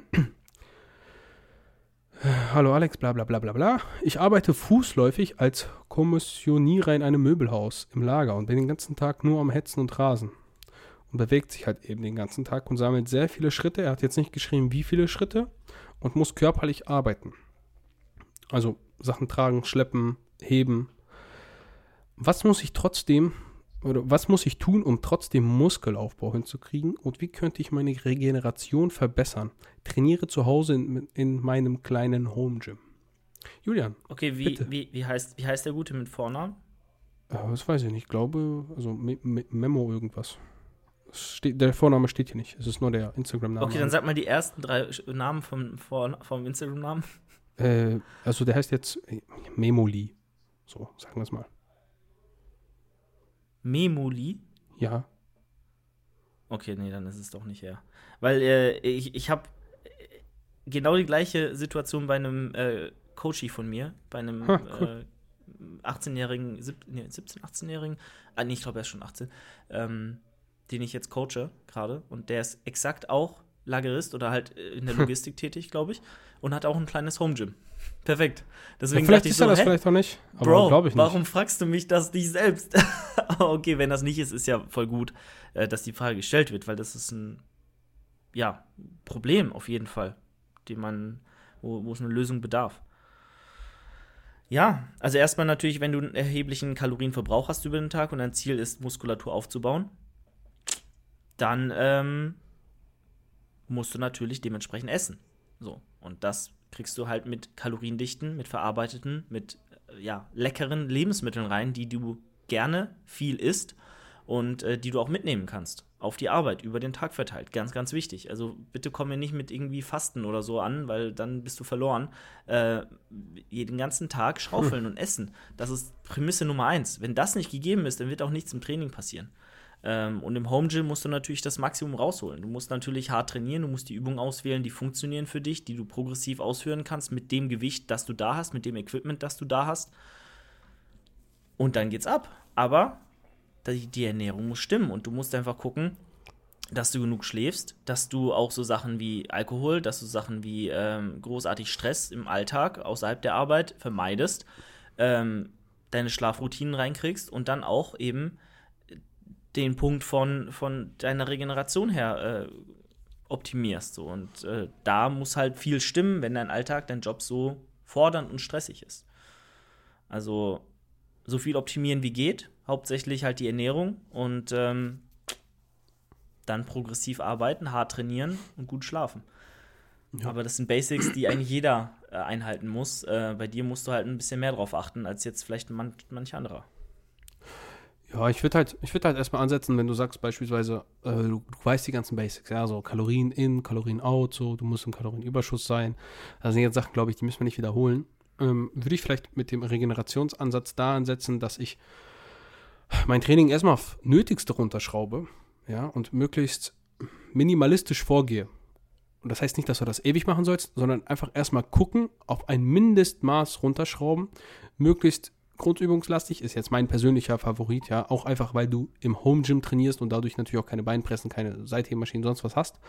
Hallo Alex, bla bla bla bla bla. Ich arbeite fußläufig als Kommissionierer in einem Möbelhaus im Lager und bin den ganzen Tag nur am Hetzen und Rasen. Und bewegt sich halt eben den ganzen Tag und sammelt sehr viele Schritte. Er hat jetzt nicht geschrieben, wie viele Schritte und muss körperlich arbeiten. Also Sachen tragen, schleppen, heben. Was muss ich trotzdem oder was muss ich tun, um trotzdem Muskelaufbau hinzukriegen und wie könnte ich meine Regeneration verbessern? Trainiere zu Hause in, in meinem kleinen Home Gym. Julian. Okay, wie, wie, wie, heißt, wie heißt der Gute mit Vornamen? Ja, das weiß ich nicht. Ich glaube, also Memo irgendwas. Steht, der Vorname steht hier nicht. Es ist nur der Instagram-Name. Okay, dann sag mal die ersten drei Namen vom, vom Instagram-Namen. Äh, also der heißt jetzt Memoli. So, sagen wir es mal. Memoli? Ja. Okay, nee, dann ist es doch nicht er. Weil äh, ich, ich habe genau die gleiche Situation bei einem äh, Coachie von mir, bei einem ha, cool. äh, 18-jährigen, nee, 17, 18-jährigen, ah, nee, ich glaube, er ist schon 18, ähm, den ich jetzt coache gerade. Und der ist exakt auch Lagerist oder halt äh, in der Logistik tätig, glaube ich, und hat auch ein kleines Home Gym. Perfekt. Deswegen ja, vielleicht ist so, er das hä? vielleicht auch nicht. Aber Bro, ich nicht. warum fragst du mich das nicht selbst? okay, wenn das nicht ist, ist ja voll gut, äh, dass die Frage gestellt wird, weil das ist ein ja, Problem auf jeden Fall, die man, wo, wo es eine Lösung bedarf. Ja, also erstmal natürlich, wenn du einen erheblichen Kalorienverbrauch hast über den Tag und dein Ziel ist, Muskulatur aufzubauen, dann ähm, musst du natürlich dementsprechend essen. So, und das kriegst du halt mit kaloriendichten, mit verarbeiteten, mit äh, ja, leckeren Lebensmitteln rein, die du gerne viel isst und äh, die du auch mitnehmen kannst auf die Arbeit über den Tag verteilt. Ganz, ganz wichtig. Also bitte komm mir nicht mit irgendwie Fasten oder so an, weil dann bist du verloren. Äh, jeden ganzen Tag schaufeln hm. und essen. Das ist Prämisse Nummer eins. Wenn das nicht gegeben ist, dann wird auch nichts im Training passieren. Ähm, und im Home Gym musst du natürlich das Maximum rausholen. Du musst natürlich hart trainieren, du musst die Übungen auswählen, die funktionieren für dich, die du progressiv ausführen kannst mit dem Gewicht, das du da hast, mit dem Equipment, das du da hast. Und dann geht's ab. Aber die, die Ernährung muss stimmen und du musst einfach gucken, dass du genug schläfst, dass du auch so Sachen wie Alkohol, dass du Sachen wie ähm, großartig Stress im Alltag außerhalb der Arbeit vermeidest, ähm, deine Schlafroutinen reinkriegst und dann auch eben den Punkt von, von deiner Regeneration her äh, optimierst. So. Und äh, da muss halt viel stimmen, wenn dein Alltag, dein Job so fordernd und stressig ist. Also so viel optimieren wie geht, hauptsächlich halt die Ernährung und ähm, dann progressiv arbeiten, hart trainieren und gut schlafen. Ja. Aber das sind Basics, die eigentlich jeder äh, einhalten muss. Äh, bei dir musst du halt ein bisschen mehr drauf achten, als jetzt vielleicht man, manch anderer. Ja, ich würde halt, ich halt erstmal ansetzen, wenn du sagst beispielsweise, äh, du, du, weißt die ganzen Basics, ja, so Kalorien in, Kalorien out, so, du musst im Kalorienüberschuss sein. Das sind jetzt Sachen, glaube ich, die müssen wir nicht wiederholen. Ähm, würde ich vielleicht mit dem Regenerationsansatz da ansetzen, dass ich mein Training erstmal auf Nötigste runterschraube, ja, und möglichst minimalistisch vorgehe. Und das heißt nicht, dass du das ewig machen sollst, sondern einfach erstmal gucken, auf ein Mindestmaß runterschrauben, möglichst grundübungslastig, ist jetzt mein persönlicher Favorit, ja, auch einfach, weil du im Home Gym trainierst und dadurch natürlich auch keine Beinpressen, keine Seithebmaschinen, sonst was hast.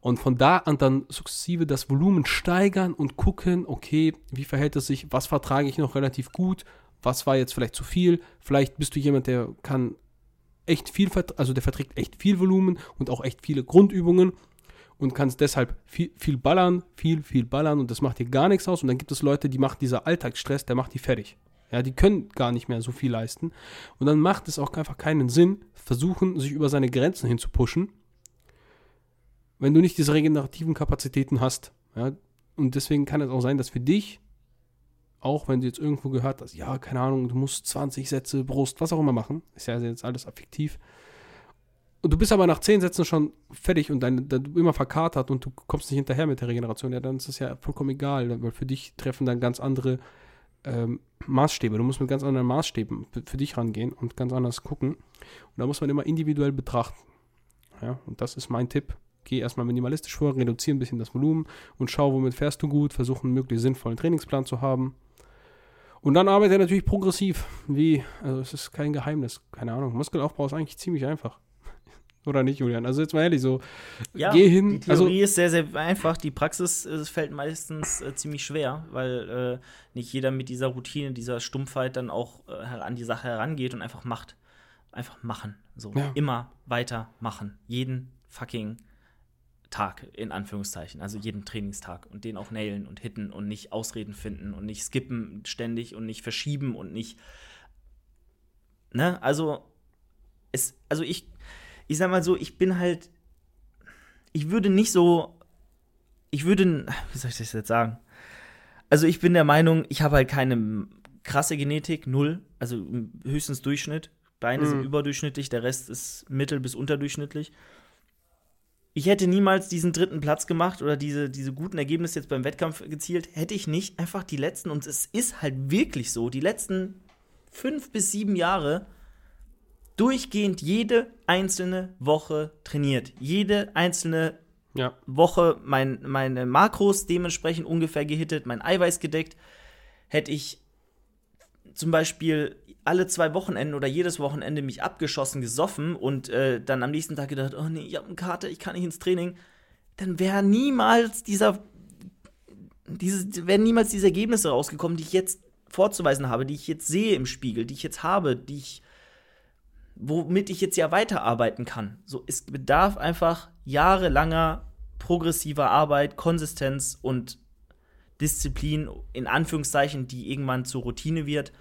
Und von da an dann sukzessive das Volumen steigern und gucken, okay, wie verhält es sich, was vertrage ich noch relativ gut, was war jetzt vielleicht zu viel, vielleicht bist du jemand, der kann echt viel, also der verträgt echt viel Volumen und auch echt viele Grundübungen und kannst deshalb viel, viel ballern, viel, viel ballern und das macht dir gar nichts aus. Und dann gibt es Leute, die macht dieser Alltagsstress, der macht die fertig. Ja, die können gar nicht mehr so viel leisten. Und dann macht es auch einfach keinen Sinn, versuchen, sich über seine Grenzen hinzupushen, wenn du nicht diese regenerativen Kapazitäten hast. Ja, und deswegen kann es auch sein, dass für dich auch wenn du jetzt irgendwo gehört hast, ja, keine Ahnung, du musst 20 Sätze Brust, was auch immer machen, ist ja jetzt alles affektiv. Und du bist aber nach 10 Sätzen schon fertig und dein, dein, immer verkatert und du kommst nicht hinterher mit der Regeneration, ja, dann ist das ja vollkommen egal, weil für dich treffen dann ganz andere ähm, Maßstäbe. Du musst mit ganz anderen Maßstäben für dich rangehen und ganz anders gucken. Und da muss man immer individuell betrachten. Ja, und das ist mein Tipp. Geh erstmal minimalistisch vor, reduziere ein bisschen das Volumen und schau, womit fährst du gut, versuche einen möglichst sinnvollen Trainingsplan zu haben und dann arbeitet er natürlich progressiv. Wie, also es ist kein Geheimnis, keine Ahnung. Muskelaufbau ist eigentlich ziemlich einfach. Oder nicht, Julian? Also jetzt mal ehrlich, so ja, geh hin. Die also Theorie also, ist sehr, sehr einfach. Die Praxis äh, fällt meistens äh, ziemlich schwer, weil äh, nicht jeder mit dieser Routine, dieser Stumpfheit dann auch äh, an die Sache herangeht und einfach macht. Einfach machen. So ja. immer weiter machen. Jeden fucking Tag, in Anführungszeichen, also jeden Trainingstag und den auch nailen und hitten und nicht Ausreden finden und nicht skippen ständig und nicht verschieben und nicht. Ne, also, es, also ich, ich sag mal so, ich bin halt, ich würde nicht so, ich würde, wie soll ich das jetzt sagen? Also ich bin der Meinung, ich habe halt keine krasse Genetik, null, also höchstens Durchschnitt. Beine mhm. sind überdurchschnittlich, der Rest ist mittel- bis unterdurchschnittlich ich hätte niemals diesen dritten Platz gemacht oder diese, diese guten Ergebnisse jetzt beim Wettkampf gezielt, hätte ich nicht einfach die letzten, und es ist halt wirklich so, die letzten fünf bis sieben Jahre durchgehend jede einzelne Woche trainiert. Jede einzelne ja. Woche mein, meine Makros dementsprechend ungefähr gehittet, mein Eiweiß gedeckt. Hätte ich zum Beispiel alle zwei Wochenenden oder jedes Wochenende mich abgeschossen, gesoffen und äh, dann am nächsten Tag gedacht, oh nee, ich habe eine Karte, ich kann nicht ins Training, dann wäre niemals dieser, diese, wären niemals diese Ergebnisse rausgekommen, die ich jetzt vorzuweisen habe, die ich jetzt sehe im Spiegel, die ich jetzt habe, die ich, womit ich jetzt ja weiterarbeiten kann. So, es bedarf einfach jahrelanger progressiver Arbeit, Konsistenz und Disziplin, in Anführungszeichen, die irgendwann zur Routine wird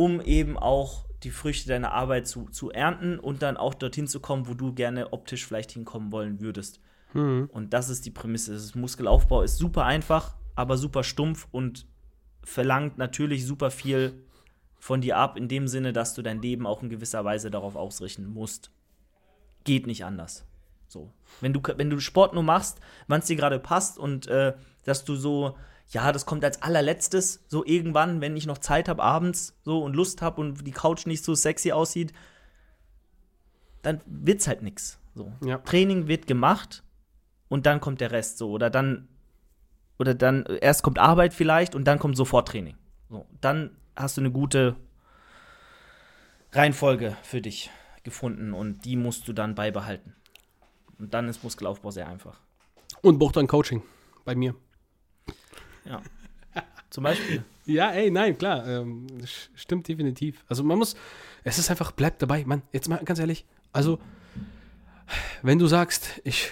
um eben auch die Früchte deiner Arbeit zu, zu ernten und dann auch dorthin zu kommen, wo du gerne optisch vielleicht hinkommen wollen würdest. Mhm. Und das ist die Prämisse. Das Muskelaufbau ist super einfach, aber super stumpf und verlangt natürlich super viel von dir ab, in dem Sinne, dass du dein Leben auch in gewisser Weise darauf ausrichten musst. Geht nicht anders. So. Wenn du, wenn du Sport nur machst, wann es dir gerade passt und äh, dass du so, ja, das kommt als allerletztes, so irgendwann, wenn ich noch Zeit habe abends so und Lust habe und die Couch nicht so sexy aussieht, dann wird's halt nix. So. Ja. Training wird gemacht und dann kommt der Rest so. Oder dann, oder dann, erst kommt Arbeit vielleicht und dann kommt sofort Training. So. Dann hast du eine gute Reihenfolge für dich gefunden und die musst du dann beibehalten. Und dann ist Muskelaufbau sehr einfach. Und braucht dann Coaching bei mir. Ja. Zum Beispiel. Ja, ey, nein, klar. Ähm, stimmt definitiv. Also man muss, es ist einfach, bleib dabei, Mann. Jetzt mal ganz ehrlich. Also, wenn du sagst, ich,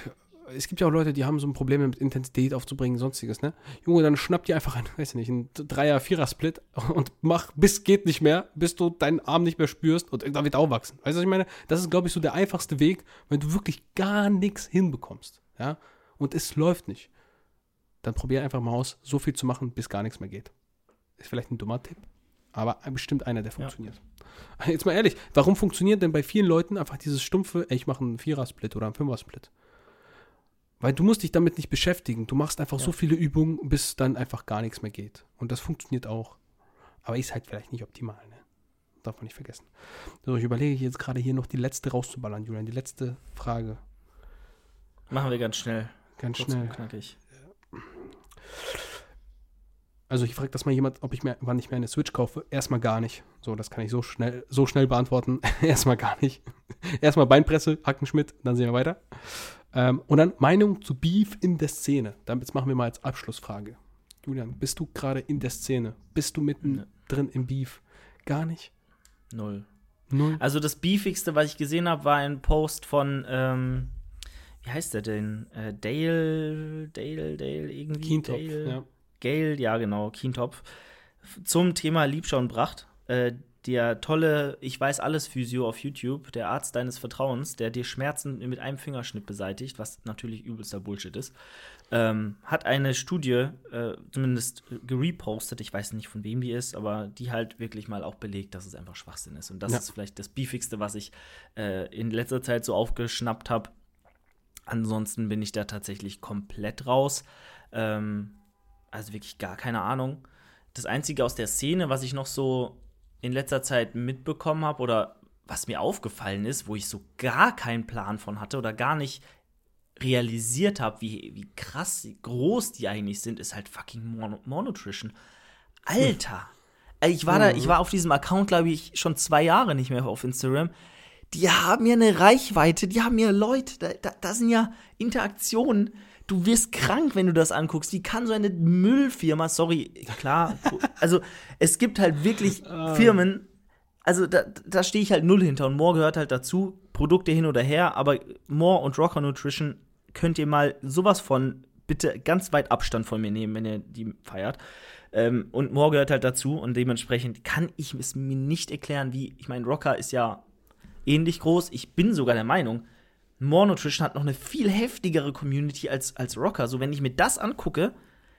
es gibt ja auch Leute, die haben so ein Problem mit Intensität aufzubringen, sonstiges, ne? Junge, dann schnapp dir einfach ein, weiß nicht, ein Dreier, Vierer-Split und mach bis geht nicht mehr, bis du deinen Arm nicht mehr spürst und irgendwann wird auch wachsen. Weißt du, was ich meine? Das ist, glaube ich, so der einfachste Weg, wenn du wirklich gar nichts hinbekommst, ja? Und es läuft nicht. Dann probier einfach mal aus, so viel zu machen, bis gar nichts mehr geht. Ist vielleicht ein dummer Tipp, aber bestimmt einer, der funktioniert. Jetzt mal ehrlich, warum funktioniert denn bei vielen Leuten einfach dieses stumpfe, ey, ich mache einen Vierer-Split oder einen Fünfer-Split? Weil du musst dich damit nicht beschäftigen. Du machst einfach so viele Übungen, bis dann einfach gar nichts mehr geht. Und das funktioniert auch. Aber ist halt vielleicht nicht optimal, ne? Darf man nicht vergessen. So, ich überlege jetzt gerade hier noch die letzte rauszuballern, Julian. Die letzte Frage. Machen wir ganz schnell. Ganz Kurz schnell. knackig. Also ich frage das mal jemand, ob ich mir, wann ich mir eine Switch kaufe. Erstmal gar nicht. So, das kann ich so schnell, so schnell beantworten. Erstmal gar nicht. Erstmal Beinpresse, Hackenschmidt, dann sehen wir weiter. Ähm, und dann Meinung zu Beef in der Szene. Damit machen wir mal als Abschlussfrage. Julian, bist du gerade in der Szene? Bist du mitten Nee. drin im Beef? Gar nicht? Null. Null? Also das Beefigste, was ich gesehen habe, war ein Post von, ähm, wie heißt der denn? Äh, Dale, Dale, Dale, irgendwie. Kientopf, Dale, ja. Gail, ja genau, Kientopf. Zum Thema Liebschau und Bracht. Äh, der tolle Ich weiß alles Physio auf YouTube, der Arzt deines Vertrauens, der dir Schmerzen mit einem Fingerschnitt beseitigt, was natürlich übelster Bullshit ist, ähm, hat eine Studie äh, zumindest gerepostet, ich weiß nicht von wem die ist, aber die halt wirklich mal auch belegt, dass es einfach Schwachsinn ist. Und das Ja. ist vielleicht das Beefigste, was ich äh, in letzter Zeit so aufgeschnappt habe. Ansonsten bin ich da tatsächlich komplett raus. Ähm, also wirklich gar keine Ahnung. Das Einzige aus der Szene, was ich noch so in letzter Zeit mitbekommen habe oder was mir aufgefallen ist, wo ich so gar keinen Plan von hatte oder gar nicht realisiert habe, wie, wie krass groß die eigentlich sind, ist halt fucking Mono Monotrition. Alter! Ich war da, ich war auf diesem Account, glaube ich, schon zwei Jahre nicht mehr auf Instagram. Die haben ja eine Reichweite, die haben ja Leute, da, da, da sind ja Interaktionen. Du wirst krank, wenn du das anguckst. Wie kann so eine Müllfirma, sorry, klar, also es gibt halt wirklich Firmen, also da, da stehe ich halt null hinter und More gehört halt dazu, Produkte hin oder her, aber More und Rocker Nutrition könnt ihr mal sowas von bitte ganz weit Abstand von mir nehmen, wenn ihr die feiert. Ähm, und More gehört halt dazu und dementsprechend kann ich es mir nicht erklären, wie, ich meine, Rocker ist ja ähnlich groß. Ich bin sogar der Meinung, More Nutrition hat noch eine viel heftigere Community als, als Rocker. So, wenn ich mir das angucke,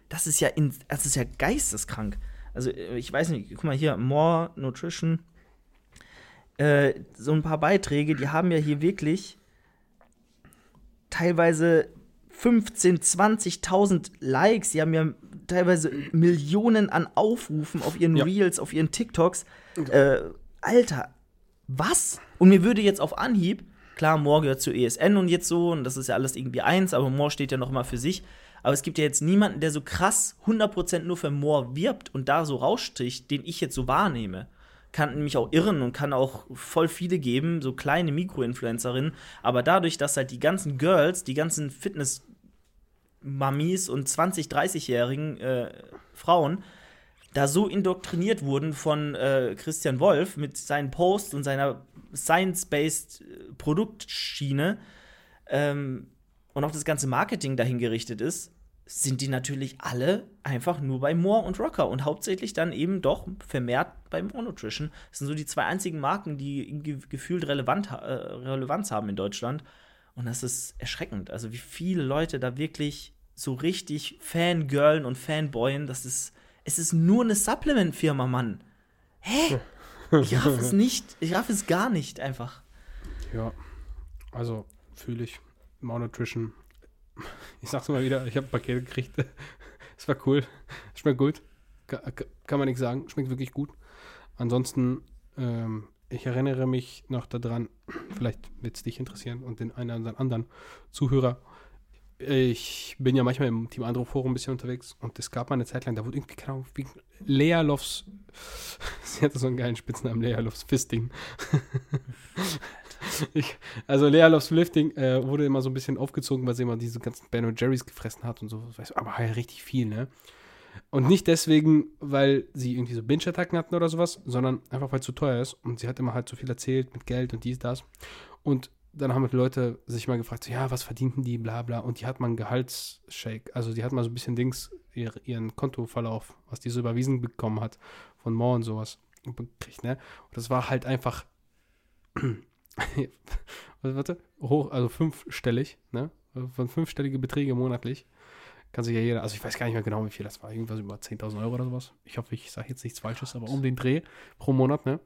das ist ja, in, das ist ja geisteskrank. Also, äh, ich weiß nicht, guck mal hier, More Nutrition, äh, so ein paar Beiträge, die haben ja hier wirklich teilweise 15, 20.000 Likes, die haben ja teilweise Millionen an Aufrufen auf ihren Ja. Reels, auf ihren TikToks. Äh, Alter, was? Und mir würde jetzt auf Anhieb, klar, Moore gehört zu ESN und jetzt so, und das ist ja alles irgendwie eins, aber Moore steht ja noch mal für sich. Aber es gibt ja jetzt niemanden, der so krass 100% nur für Moore wirbt und da so raussticht, den ich jetzt so wahrnehme. Kann mich auch irren und kann auch voll viele geben, so kleine Mikroinfluencerinnen. Aber dadurch, dass halt die ganzen Girls, die ganzen Fitness- Mamis und 20-, 30-jährigen äh, Frauen da so indoktriniert wurden von äh, Christian Wolf mit seinen Posts und seiner science-based äh, Produktschiene ähm, und auch das ganze Marketing dahin gerichtet ist, sind die natürlich alle einfach nur bei More und Rocker und hauptsächlich dann eben doch vermehrt bei More Nutrition. Das sind so die zwei einzigen Marken, die ge gefühlt relevant, äh, Relevanz haben in Deutschland. Und das ist erschreckend. Also, wie viele Leute da wirklich so richtig Fangirlen und Fanboyen, das ist, es ist nur eine Supplement-Firma, Mann. Hä? Ich raff es nicht. Ich raff es gar nicht einfach. Ja, also fühle ich. Malnutrition. Ich sag's mal wieder, ich habe ein Paket gekriegt. Es war cool. Schmeckt gut. Ka- ka- Kann man nichts sagen. Schmeckt wirklich gut. Ansonsten, ähm, ich erinnere mich noch daran, vielleicht wird es dich interessieren und den einen oder anderen Zuhörer. Ich bin ja manchmal im Team Andro Forum ein bisschen unterwegs und es gab mal eine Zeit lang, da wurde irgendwie, keine Ahnung, wie Lea Loves, sie hatte so einen geilen Spitznamen, Lea Loves Fisting. ich, also Lea Loves Lifting äh, wurde immer so ein bisschen aufgezogen, weil sie immer diese ganzen Ben Jerry's gefressen hat und so, weißt du, aber halt richtig viel, ne? Und nicht deswegen, weil sie irgendwie so Binge-Attacken hatten oder sowas, sondern einfach, weil es zu teuer ist. Und sie hat immer halt so viel erzählt mit Geld und dies, das. Und dann haben die Leute sich mal gefragt, so, ja, was verdienten die, bla bla. Und die hat mal einen Gehaltsshake. Also die hat mal so ein bisschen Dings, ihr, ihren Kontoverlauf, was die so überwiesen bekommen hat, von More und sowas gekriegt, ne? Und das war halt einfach, warte, warte, hoch, also fünfstellig, ne? Von fünfstellige Beträge monatlich. Kann sich ja jeder, also ich weiß gar nicht mehr genau, wie viel das war. Irgendwas über 10.000 Euro oder sowas. Ich hoffe, ich sage jetzt nichts Falsches, aber um den Dreh pro Monat, ne?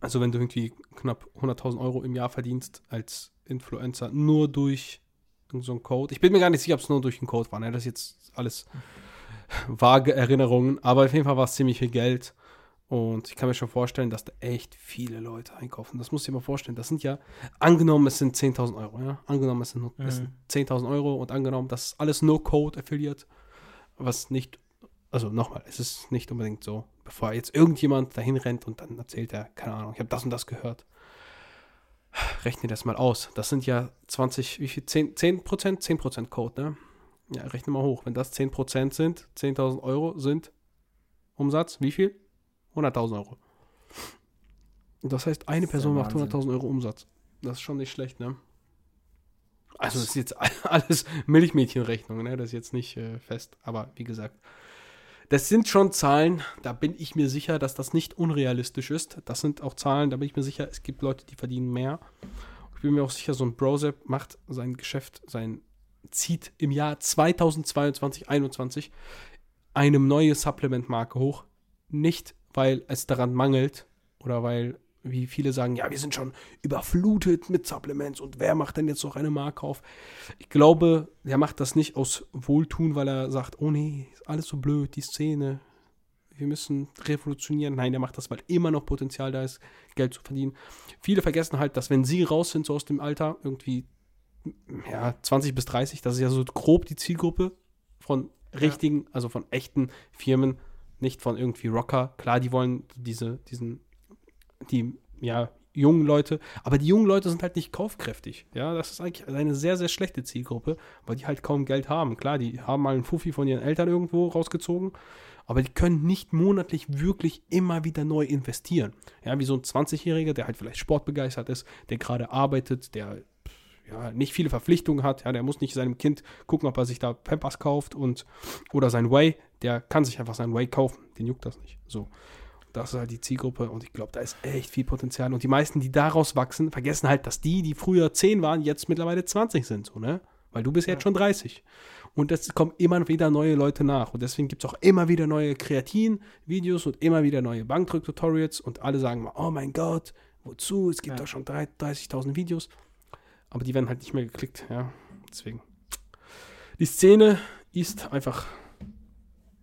Also wenn du irgendwie knapp 100.000 Euro im Jahr verdienst als Influencer, nur durch so einen Code. Ich bin mir gar nicht sicher, ob es nur durch einen Code war, ne? Das ist jetzt alles vage Erinnerungen, aber auf jeden Fall war es ziemlich viel Geld. Und ich kann mir schon vorstellen, dass da echt viele Leute einkaufen. Das musst du dir mal vorstellen. Das sind ja, angenommen, es sind 10.000 Euro, ja. Angenommen, es sind, es sind 10.000 Euro und angenommen, das ist alles nur Code-Affiliate, was nicht, also nochmal, es ist nicht unbedingt so, bevor jetzt irgendjemand dahin rennt und dann erzählt er, keine Ahnung, ich habe das und das gehört. Rechne das mal aus. Das sind ja 20, wie viel? 10, 10 Prozent? 10 Prozent Code, ne? Ja, rechne mal hoch. Wenn das 10 Prozent sind, 10.000 Euro sind Umsatz, wie viel? 100.000 Euro. Das heißt, eine Das Person macht Wahnsinn. 100.000 Euro Umsatz. Das ist schon nicht schlecht, ne? Also, das ist jetzt alles Milchmädchenrechnung, ne? Das ist jetzt nicht äh, fest. Aber wie gesagt, das sind schon Zahlen, da bin ich mir sicher, dass das nicht unrealistisch ist. Das sind auch Zahlen, da bin ich mir sicher, es gibt Leute, die verdienen mehr. Ich bin mir auch sicher, so ein Browser macht sein Geschäft, sein zieht im Jahr 2022, 2021 eine neue Supplement-Marke hoch. Nicht, weil es daran mangelt oder weil, wie viele sagen, ja, wir sind schon überflutet mit Supplements und wer macht denn jetzt noch eine Marke auf? Ich glaube, der macht das nicht aus Wohltun, weil er sagt, oh nee, ist alles so blöd, die Szene, wir müssen revolutionieren. Nein, der macht das, weil immer noch Potenzial da ist, Geld zu verdienen. Viele vergessen halt, dass wenn sie raus sind, so aus dem Alter, irgendwie ja, 20 bis 30, das ist ja so grob die Zielgruppe von richtigen, also von echten Firmen, nicht von irgendwie Rocker. Klar, die wollen diese, diesen, die, ja, jungen Leute, aber die jungen Leute sind halt nicht kaufkräftig. Ja, das ist eigentlich eine sehr, sehr schlechte Zielgruppe, weil die halt kaum Geld haben. Klar, die haben mal einen Fuffi von ihren Eltern irgendwo rausgezogen, aber die können nicht monatlich wirklich immer wieder neu investieren. Ja, wie so ein 20-Jähriger, der halt vielleicht sportbegeistert ist, der gerade arbeitet, der ja, nicht viele Verpflichtungen hat, ja, der muss nicht seinem Kind gucken, ob er sich da Pampers kauft und oder sein Way, der kann sich einfach sein Way kaufen, den juckt das nicht. So. Das ist halt die Zielgruppe und ich glaube, da ist echt viel Potenzial. Und die meisten, die daraus wachsen, vergessen halt, dass die, die früher 10 waren, jetzt mittlerweile 20 sind, so, ne? Weil du bist jetzt schon 30. Und es kommen immer wieder neue Leute nach. Und deswegen gibt es auch immer wieder neue Kreatin-Videos und immer wieder neue Bankdrück-Tutorials. Und alle sagen mal, oh mein Gott, wozu? Es gibt Ja. doch schon drei- 30.000 Videos. Aber die werden halt nicht mehr geklickt, ja. Deswegen. Die Szene ist einfach,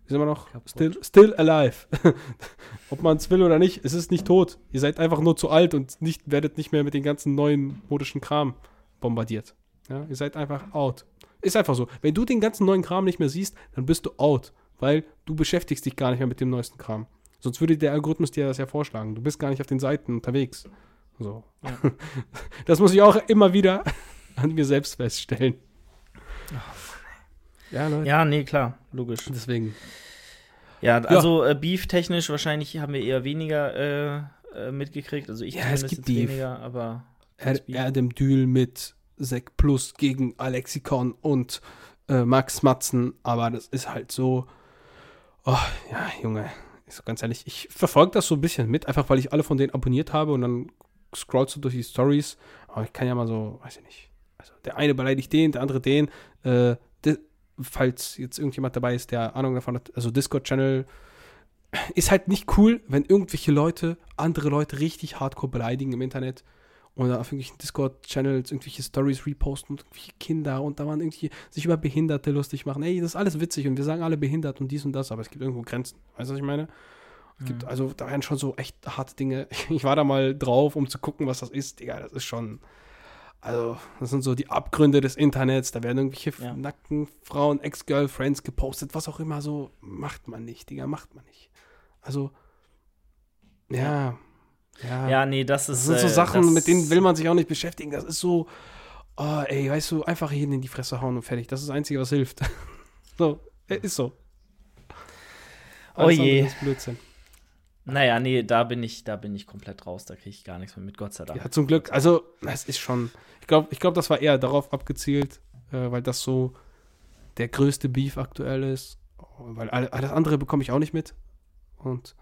sind wir noch? Kaputt. Still, still alive. Ob man es will oder nicht, es ist nicht tot. Ihr seid einfach nur zu alt und nicht, werdet nicht mehr mit den ganzen neuen modischen Kram bombardiert. Ja, ihr seid einfach out. Ist einfach so. Wenn du den ganzen neuen Kram nicht mehr siehst, dann bist du out, weil du beschäftigst dich gar nicht mehr mit dem neuesten Kram. Sonst würde der Algorithmus dir das ja vorschlagen. Du bist gar nicht auf den Seiten unterwegs. So. Ja. Das muss ich auch immer wieder an mir selbst feststellen. Ja, Leute. Ja, nee, klar, logisch. Deswegen. Ja, also äh, Beef-technisch wahrscheinlich haben wir eher weniger äh, äh, mitgekriegt. Also ich Ja, es gibt Beef. weniger, aber Er. Adam Dül mit Sek Plus gegen Alexikon und äh, Max Matzen, aber das ist halt so. Oh, ja, Junge, ist so ganz ehrlich, ich verfolge das so ein bisschen mit, einfach weil ich alle von denen abonniert habe und dann scrollst du durch die Stories. Aber ich kann ja mal so, weiß ich nicht. Also der eine beleidigt den, der andere den. Äh, falls jetzt irgendjemand dabei ist, der Ahnung davon hat, also Discord-Channel ist halt nicht cool, wenn irgendwelche Leute andere Leute richtig hardcore beleidigen im Internet oder auf irgendwelchen Discord-Channels irgendwelche Stories reposten und irgendwelche Kinder und da waren irgendwie sich über Behinderte lustig machen. Ey, das ist alles witzig und wir sagen alle behindert und dies und das, aber es gibt irgendwo Grenzen. Weißt du, was ich meine? Es gibt, Mhm. also da werden schon so echt harte Dinge. Ich war da mal drauf, um zu gucken, was das ist. Digga, das ist schon. Also, das sind so die Abgründe des Internets. Da werden irgendwelche Ja. nackten Frauen, Ex-Girlfriends gepostet, was auch immer. So macht man nicht, Digga, macht man nicht. Also, ja. Ja, Ja, nee, das das ist. sind so äh, Sachen, das- mit denen will man sich auch nicht beschäftigen. Das ist so, oh, ey, weißt du, einfach jeden in die Fresse hauen und fertig. Das ist das Einzige, was hilft. so, äh, ist so. Oh Alles je. andere ist Blödsinn. Naja, nee, da bin ich, da bin ich komplett raus. Da kriege ich gar nichts mehr mit, Gott sei Dank. Ja, zum Glück. Also, es ist schon. Ich glaube, ich glaub, das war eher darauf abgezielt, äh, weil das so der größte Beef aktuell ist. Weil all- alles andere bekomme ich auch nicht mit. Und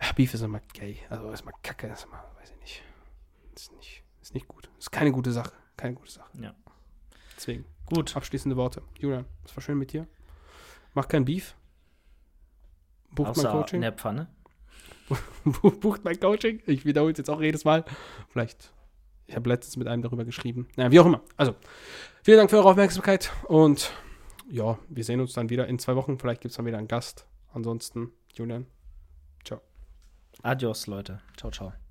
ja, Beef ist immer gay. Also ist immer kacke, ist immer, weiß ich nicht. Ist nicht, ist nicht gut. Ist keine gute Sache. Keine gute Sache. Ja. Deswegen, Gut. abschließende Worte. Julian, es war schön mit dir. Mach kein Beef. Bucht mein Außer Coaching. in der Pfanne. Bucht mein Coaching. Ich wiederhole es jetzt auch jedes Mal. Vielleicht, ich habe letztens mit einem darüber geschrieben. Naja, wie auch immer. Also, vielen Dank für eure Aufmerksamkeit und ja, wir sehen uns dann wieder in zwei Wochen. Vielleicht gibt es dann wieder einen Gast. Ansonsten, Julian. Adios, Leute. Ciao, ciao.